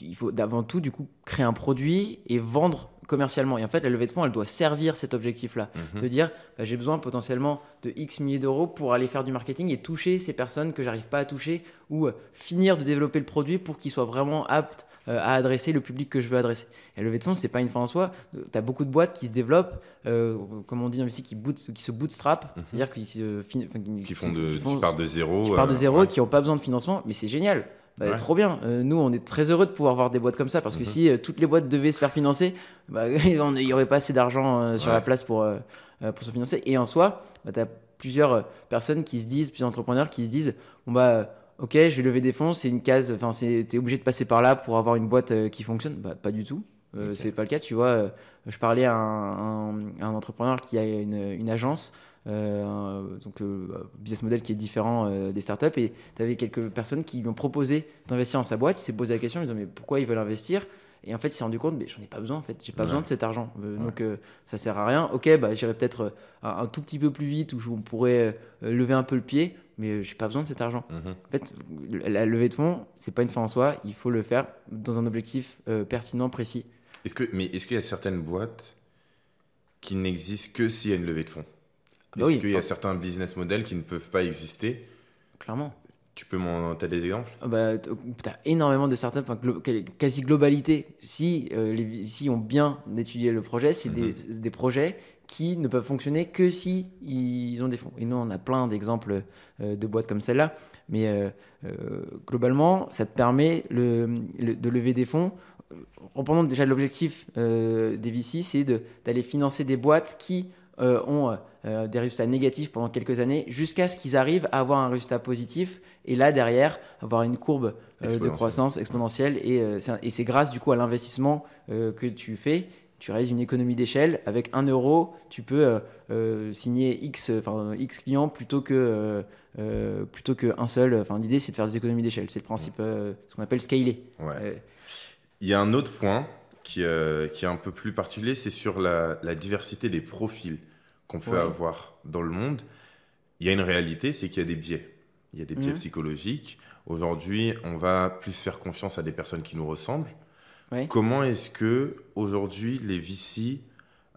il faut d'avant tout du coup créer un produit et vendre commercialement. Et en fait, la levée de fonds, elle doit servir cet objectif-là. Mhm. De dire, bah, j'ai besoin potentiellement de X milliers d'euros pour aller faire du marketing et toucher ces personnes que j'arrive pas à toucher ou euh, finir de développer le produit pour qu'il soit vraiment apte euh, à adresser le public que je veux adresser. Et la levée de fonds, c'est pas une fin en soi. Tu as beaucoup de boîtes qui se développent, euh, comme on dit ici, qui, boot, qui se bootstrap, mhm. c'est-à-dire qui, qui, font de, qui partent de zéro. Qui partent de zéro, qui n'ont pas besoin de financement, mais c'est génial. Bah, trop bien. Euh, nous, on est très heureux de pouvoir voir des boîtes comme ça parce que mhm. si euh, toutes les boîtes devaient se faire financer, bah, il n'y aurait pas assez d'argent euh, sur la place pour, pour se financer. Et en soi, bah, tu as plusieurs personnes qui se disent, plusieurs entrepreneurs qui se disent bon, bah, ok, je vais lever des fonds, c'est une case, enfin, tu es obligé de passer par là pour avoir une boîte qui fonctionne. Bah, pas du tout. C'est pas le cas, tu vois. je parlais à un, un, entrepreneur qui a une, une agence euh, donc euh, business model qui est différent euh, des startups. Et tu avais quelques personnes qui lui ont proposé d'investir dans sa boîte. Il s'est posé la question, ils disant mais pourquoi ils veulent investir? Et en fait, il s'est rendu compte, mais j'en ai pas besoin en fait, j'ai pas besoin de cet argent. Donc ça sert à rien. Ok, bah j'irai peut-être un, tout petit peu plus vite où on pourrait lever un peu le pied, mais j'ai pas besoin de cet argent. Mhm. En fait, la levée de fonds, c'est pas une fin en soi. Il faut le faire dans un objectif pertinent, précis. Est-ce que, mais est-ce qu'il y a certaines boîtes qui n'existent que s'il y a une levée de fonds? Bah Est-ce qu'il y a certains business models qui ne peuvent pas exister? Clairement. Tu peux m'en. T'as des exemples? Bah, T'as énormément de startups, enfin, quasi globalité. Si euh, les si ont bien étudié le projet, c'est des, mhm. des, projets qui ne peuvent fonctionner que si ils ont des fonds. Et nous, on a plein d'exemples euh, de boîtes comme celle-là. Mais euh, globalement, ça te permet le, de lever des fonds. Reprenons déjà l'objectif des VC, c'est d'aller financer des boîtes qui euh, ont euh, des résultats négatifs pendant quelques années jusqu'à ce qu'ils arrivent à avoir un résultat positif et là derrière avoir une courbe euh, de croissance exponentielle et, c'est grâce du coup à l'investissement que tu fais tu réalises une économie d'échelle avec 1 euro tu peux signer x enfin x clients plutôt que plutôt qu'un seul enfin l'idée c'est de faire des économies d'échelle c'est le principe ce qu'on appelle scaler il y a un autre point qui, qui est un peu plus particulier c'est sur la, la diversité des profils qu'on peut avoir dans le monde, il y a une réalité, c'est qu'il y a des biais. Il y a des biais mhm. psychologiques. Aujourd'hui, on va plus faire confiance à des personnes qui nous ressemblent. Comment est-ce que aujourd'hui les VC,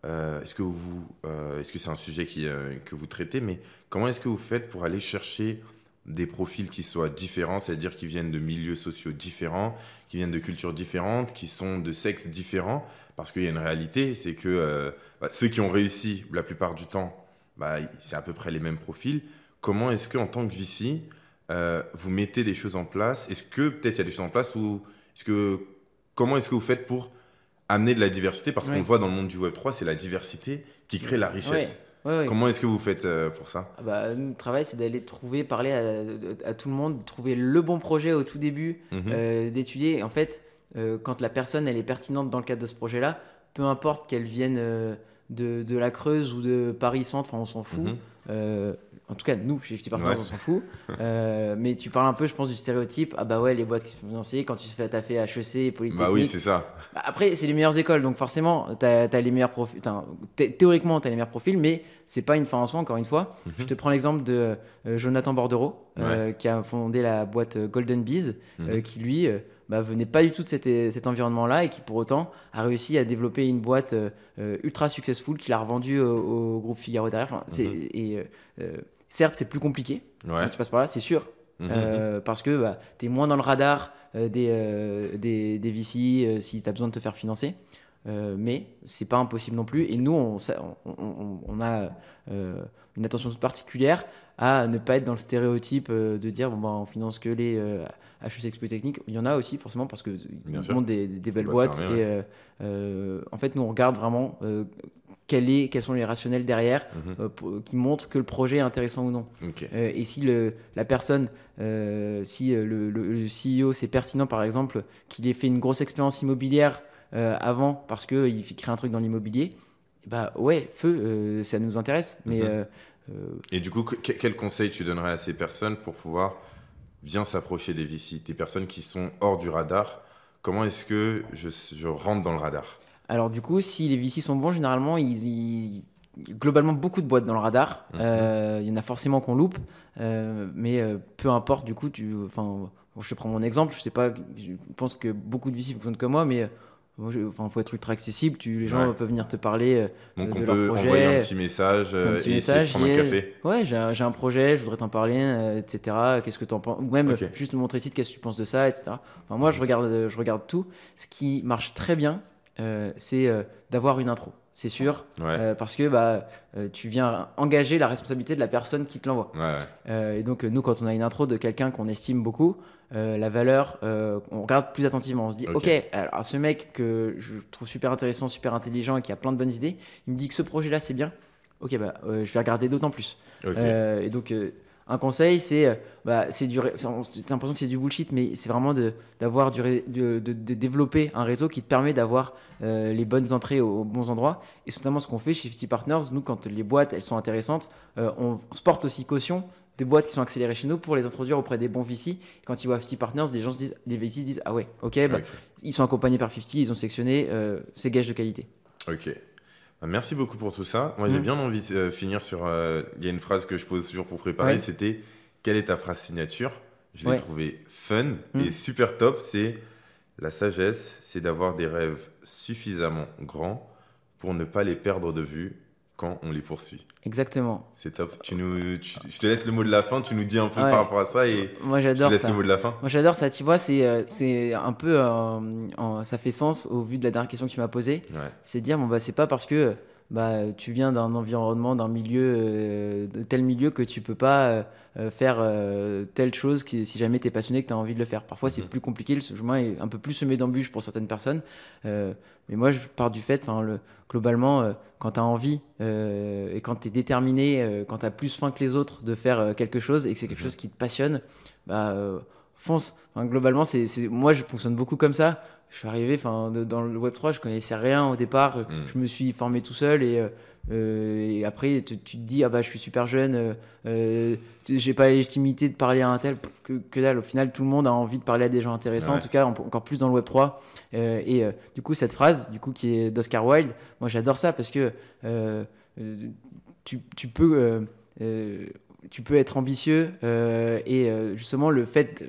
euh, est-ce que vous, euh, est-ce que c'est un sujet qui, euh, que vous traitez, mais comment est-ce que vous faites pour aller chercher des profils qui soient différents, c'est-à-dire qui viennent de milieux sociaux différents, qui viennent de cultures différentes, qui sont de sexes différents, parce qu'il y a une réalité, c'est que bah, ceux qui ont réussi, la plupart du temps, bah, c'est à peu près les mêmes profils. Comment est-ce qu'en tant que VC, vous mettez des choses en place? Est-ce que peut-être il y a des choses en place ou est-ce que comment est-ce que vous faites pour amener de la diversité? Parce qu'on voit dans le monde du Web 3, c'est la diversité qui crée la richesse. Comment est-ce que vous faites euh, pour ça? Bah, Notre travail, c'est d'aller trouver, parler à, tout le monde, trouver le bon projet au tout début, mhm. d'étudier. En fait, euh, quand la personne elle est pertinente dans le cadre de ce projet-là, peu importe qu'elle vienne euh, de, de, la Creuse ou de Paris Centre, on s'en fout. Mhm. Euh, en tout cas, nous, chez 50 Partners, on s'en fout. Euh, mais tu parles un peu, je pense, du stéréotype. Ah bah ouais, les boîtes qui se font financer, quand tu fais ta fait HEC et Polytechnique. Bah oui, c'est ça. Bah, après, c'est les meilleures écoles, donc forcément, tu as, les meilleurs profils. Théoriquement, tu as les meilleurs profils, mais c'est pas une fin en soi, encore une fois. Mhm. Je te prends l'exemple de euh, Jonathan Bordereau, euh, qui a fondé la boîte Golden Bees, mhm. qui lui bah, venait pas du tout de cet, cet environnement-là et qui pour autant a réussi à développer une boîte euh, ultra successful qu'il a revendue au, groupe Figaro derrière. Enfin, mhm. Et euh, certes, c'est plus compliqué quand tu passes par là, c'est sûr. Mhm. parce que bah, tu es moins dans le radar des, des, des, VC si tu as besoin de te faire financer. mais c'est pas impossible non plus. Et nous, on, on, on a une attention toute particulière à ne pas être dans le stéréotype de dire bon, bah, on finance que les HEC Polytechnique, il y en a aussi forcément parce que monde des, des, belles boîtes. et euh, euh, en fait, nous on regarde vraiment euh, quel est, quels sont les rationnels derrière mhm. qui montrent que le projet est intéressant ou non. et si le, la personne, si le, le, CEO c'est pertinent par exemple qu'il ait fait une grosse expérience immobilière avant parce qu'il crée un truc dans l'immobilier, bah ouais, feu, ça nous intéresse. Mais mhm. et du coup, quel conseil tu donnerais à ces personnes pour pouvoir bien s'approcher des VC, des personnes qui sont hors du radar? Comment est-ce que je, rentre dans le radar? Alors du coup, si les VC sont bons, généralement, ils, globalement beaucoup de boîtes dans le radar. Mhm. Euh, il y en a forcément qu'on loupe, euh, mais euh, peu importe. Du coup, tu, enfin, je te prends mon exemple. Je sais pas, je pense que beaucoup de VC fonctionnent comme moi, mais Enfin, faut être ultra accessible. Tu, les gens peuvent venir te parler Donc on peut envoyer un petit message un petit et message, prendre un café. Ouais, j'ai un, projet, je voudrais t'en parler, etc. Qu'est-ce que tu en penses? Ou même juste me montrer ici qu'est-ce que tu penses de ça, etc. Enfin, moi, je regarde, je regarde tout. Ce qui marche très bien, euh, c'est d'avoir une intro. C'est sûr, parce que bah, tu viens engager la responsabilité de la personne qui te l'envoie. et donc, nous, quand on a une intro de quelqu'un qu'on estime beaucoup, euh, la valeur, euh, on regarde plus attentivement. On se dit, ok, alors ce mec que je trouve super intéressant, super intelligent et qui a plein de bonnes idées, il me dit que ce projet-là c'est bien. Ok, bah, euh, je vais regarder d'autant plus. et donc, un conseil, c'est, bah, c'est du, l'impression que c'est du bullshit, mais c'est vraiment de, d'avoir du, de, de, développer un réseau qui te permet d'avoir les bonnes entrées aux, bons endroits. Et notamment ce qu'on fait chez 50 Partners, nous, quand les boîtes elles sont intéressantes, on, on se porte aussi caution des boîtes qui sont accélérées chez nous pour les introduire auprès des bons VC. Quand ils voient 50 Partners, les gens se disent, les VC se disent Ah ouais, ok, bah, ils sont accompagnés par 50, ils ont sélectionné, euh, c'est gage de qualité. Ok. Bah, merci beaucoup pour tout ça. Moi, j'ai mm. bien envie de euh, finir sur. Euh, il y a une phrase que je pose toujours pour préparer c'était Quelle est ta phrase signature? Je l'ai trouvé fun mm. et super top. C'est La sagesse, c'est d'avoir des rêves suffisamment grands pour ne pas les perdre de vue quand on les poursuit. Exactement. C'est top. Tu nous, je te laisse le mot de la fin. Tu nous dis un peu par rapport à ça et moi j'adore je laisse le mot de la fin. Moi j'adore ça. Tu vois, c'est euh, c'est un peu euh, ça fait sens au vu de la dernière question que tu m'as posée. C'est dire bon bah c'est pas parce que bah, tu viens d'un environnement, d'un milieu, euh, de tel milieu que tu peux pas euh, euh, faire telle chose qui, si jamais tu es passionné, que tu as envie de le faire. Parfois, c'est mhm. plus compliqué, le chemin est un peu plus semé d'embûches pour certaines personnes. mais moi, je pars du fait, le, globalement, quand tu as envie et quand tu es déterminé, quand tu as plus faim que les autres de faire quelque chose et que c'est quelque mhm. chose qui te passionne, bah, fonce. globalement, c'est, moi, je fonctionne beaucoup comme ça je suis arrivé enfin dans le Web 3 je connaissais rien au départ. Mm. je me suis formé tout seul et, euh, et après tu, te dis ah bah je suis super jeune euh, euh j'ai pas la légitimité de parler à un tel que, que, dalle. Au final tout le monde a envie de parler à des gens intéressants en tout cas encore plus dans le Web 3 euh, et du coup cette phrase du coup qui est d'Oscar Wilde moi j'adore ça parce que tu, tu, peux tu peux être ambitieux et justement le fait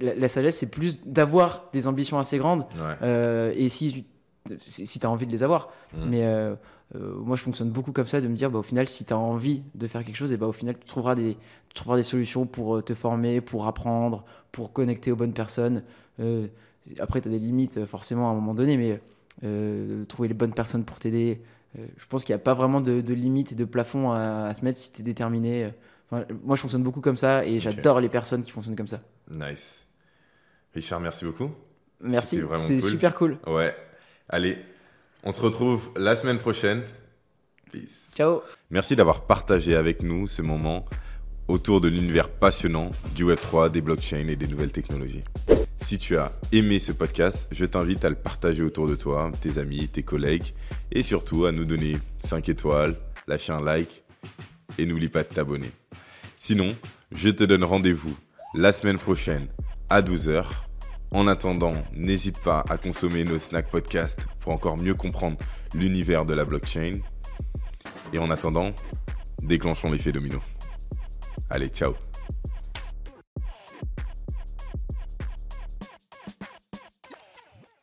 la, sagesse, c'est plus d'avoir des ambitions assez grandes. Euh, et si, si tu as envie de les avoir. Mm. Mais euh, euh, moi, je fonctionne beaucoup comme ça, de me dire, bah, au final, si tu as envie de faire quelque chose, et bah, au final, tu trouveras, des, tu trouveras des solutions pour te former, pour apprendre, pour connecter aux bonnes personnes. après, tu as des limites, forcément, à un moment donné, mais trouver les bonnes personnes pour t'aider. je pense qu'il n'y a pas vraiment de, de limite et de plafond à, se mettre si tu es déterminé. moi, je fonctionne beaucoup comme ça et j'adore les personnes qui fonctionnent comme ça. Nice. Richard, merci beaucoup. Merci, c'était super cool. Ouais. Allez, on se retrouve la semaine prochaine. Peace. Ciao. Merci d'avoir partagé avec nous ce moment autour de l'univers passionnant du Web3, des blockchains et des nouvelles technologies. Si tu as aimé ce podcast, je t'invite à le partager autour de toi, tes amis, tes collègues, et surtout à nous donner 5 étoiles, lâcher un like, et n'oublie pas de t'abonner. Sinon, je te donne rendez-vous la semaine prochaine à 12h. En attendant, n'hésite pas à consommer nos snack podcasts pour encore mieux comprendre l'univers de la blockchain. Et en attendant, déclenchons l'effet domino. Allez, ciao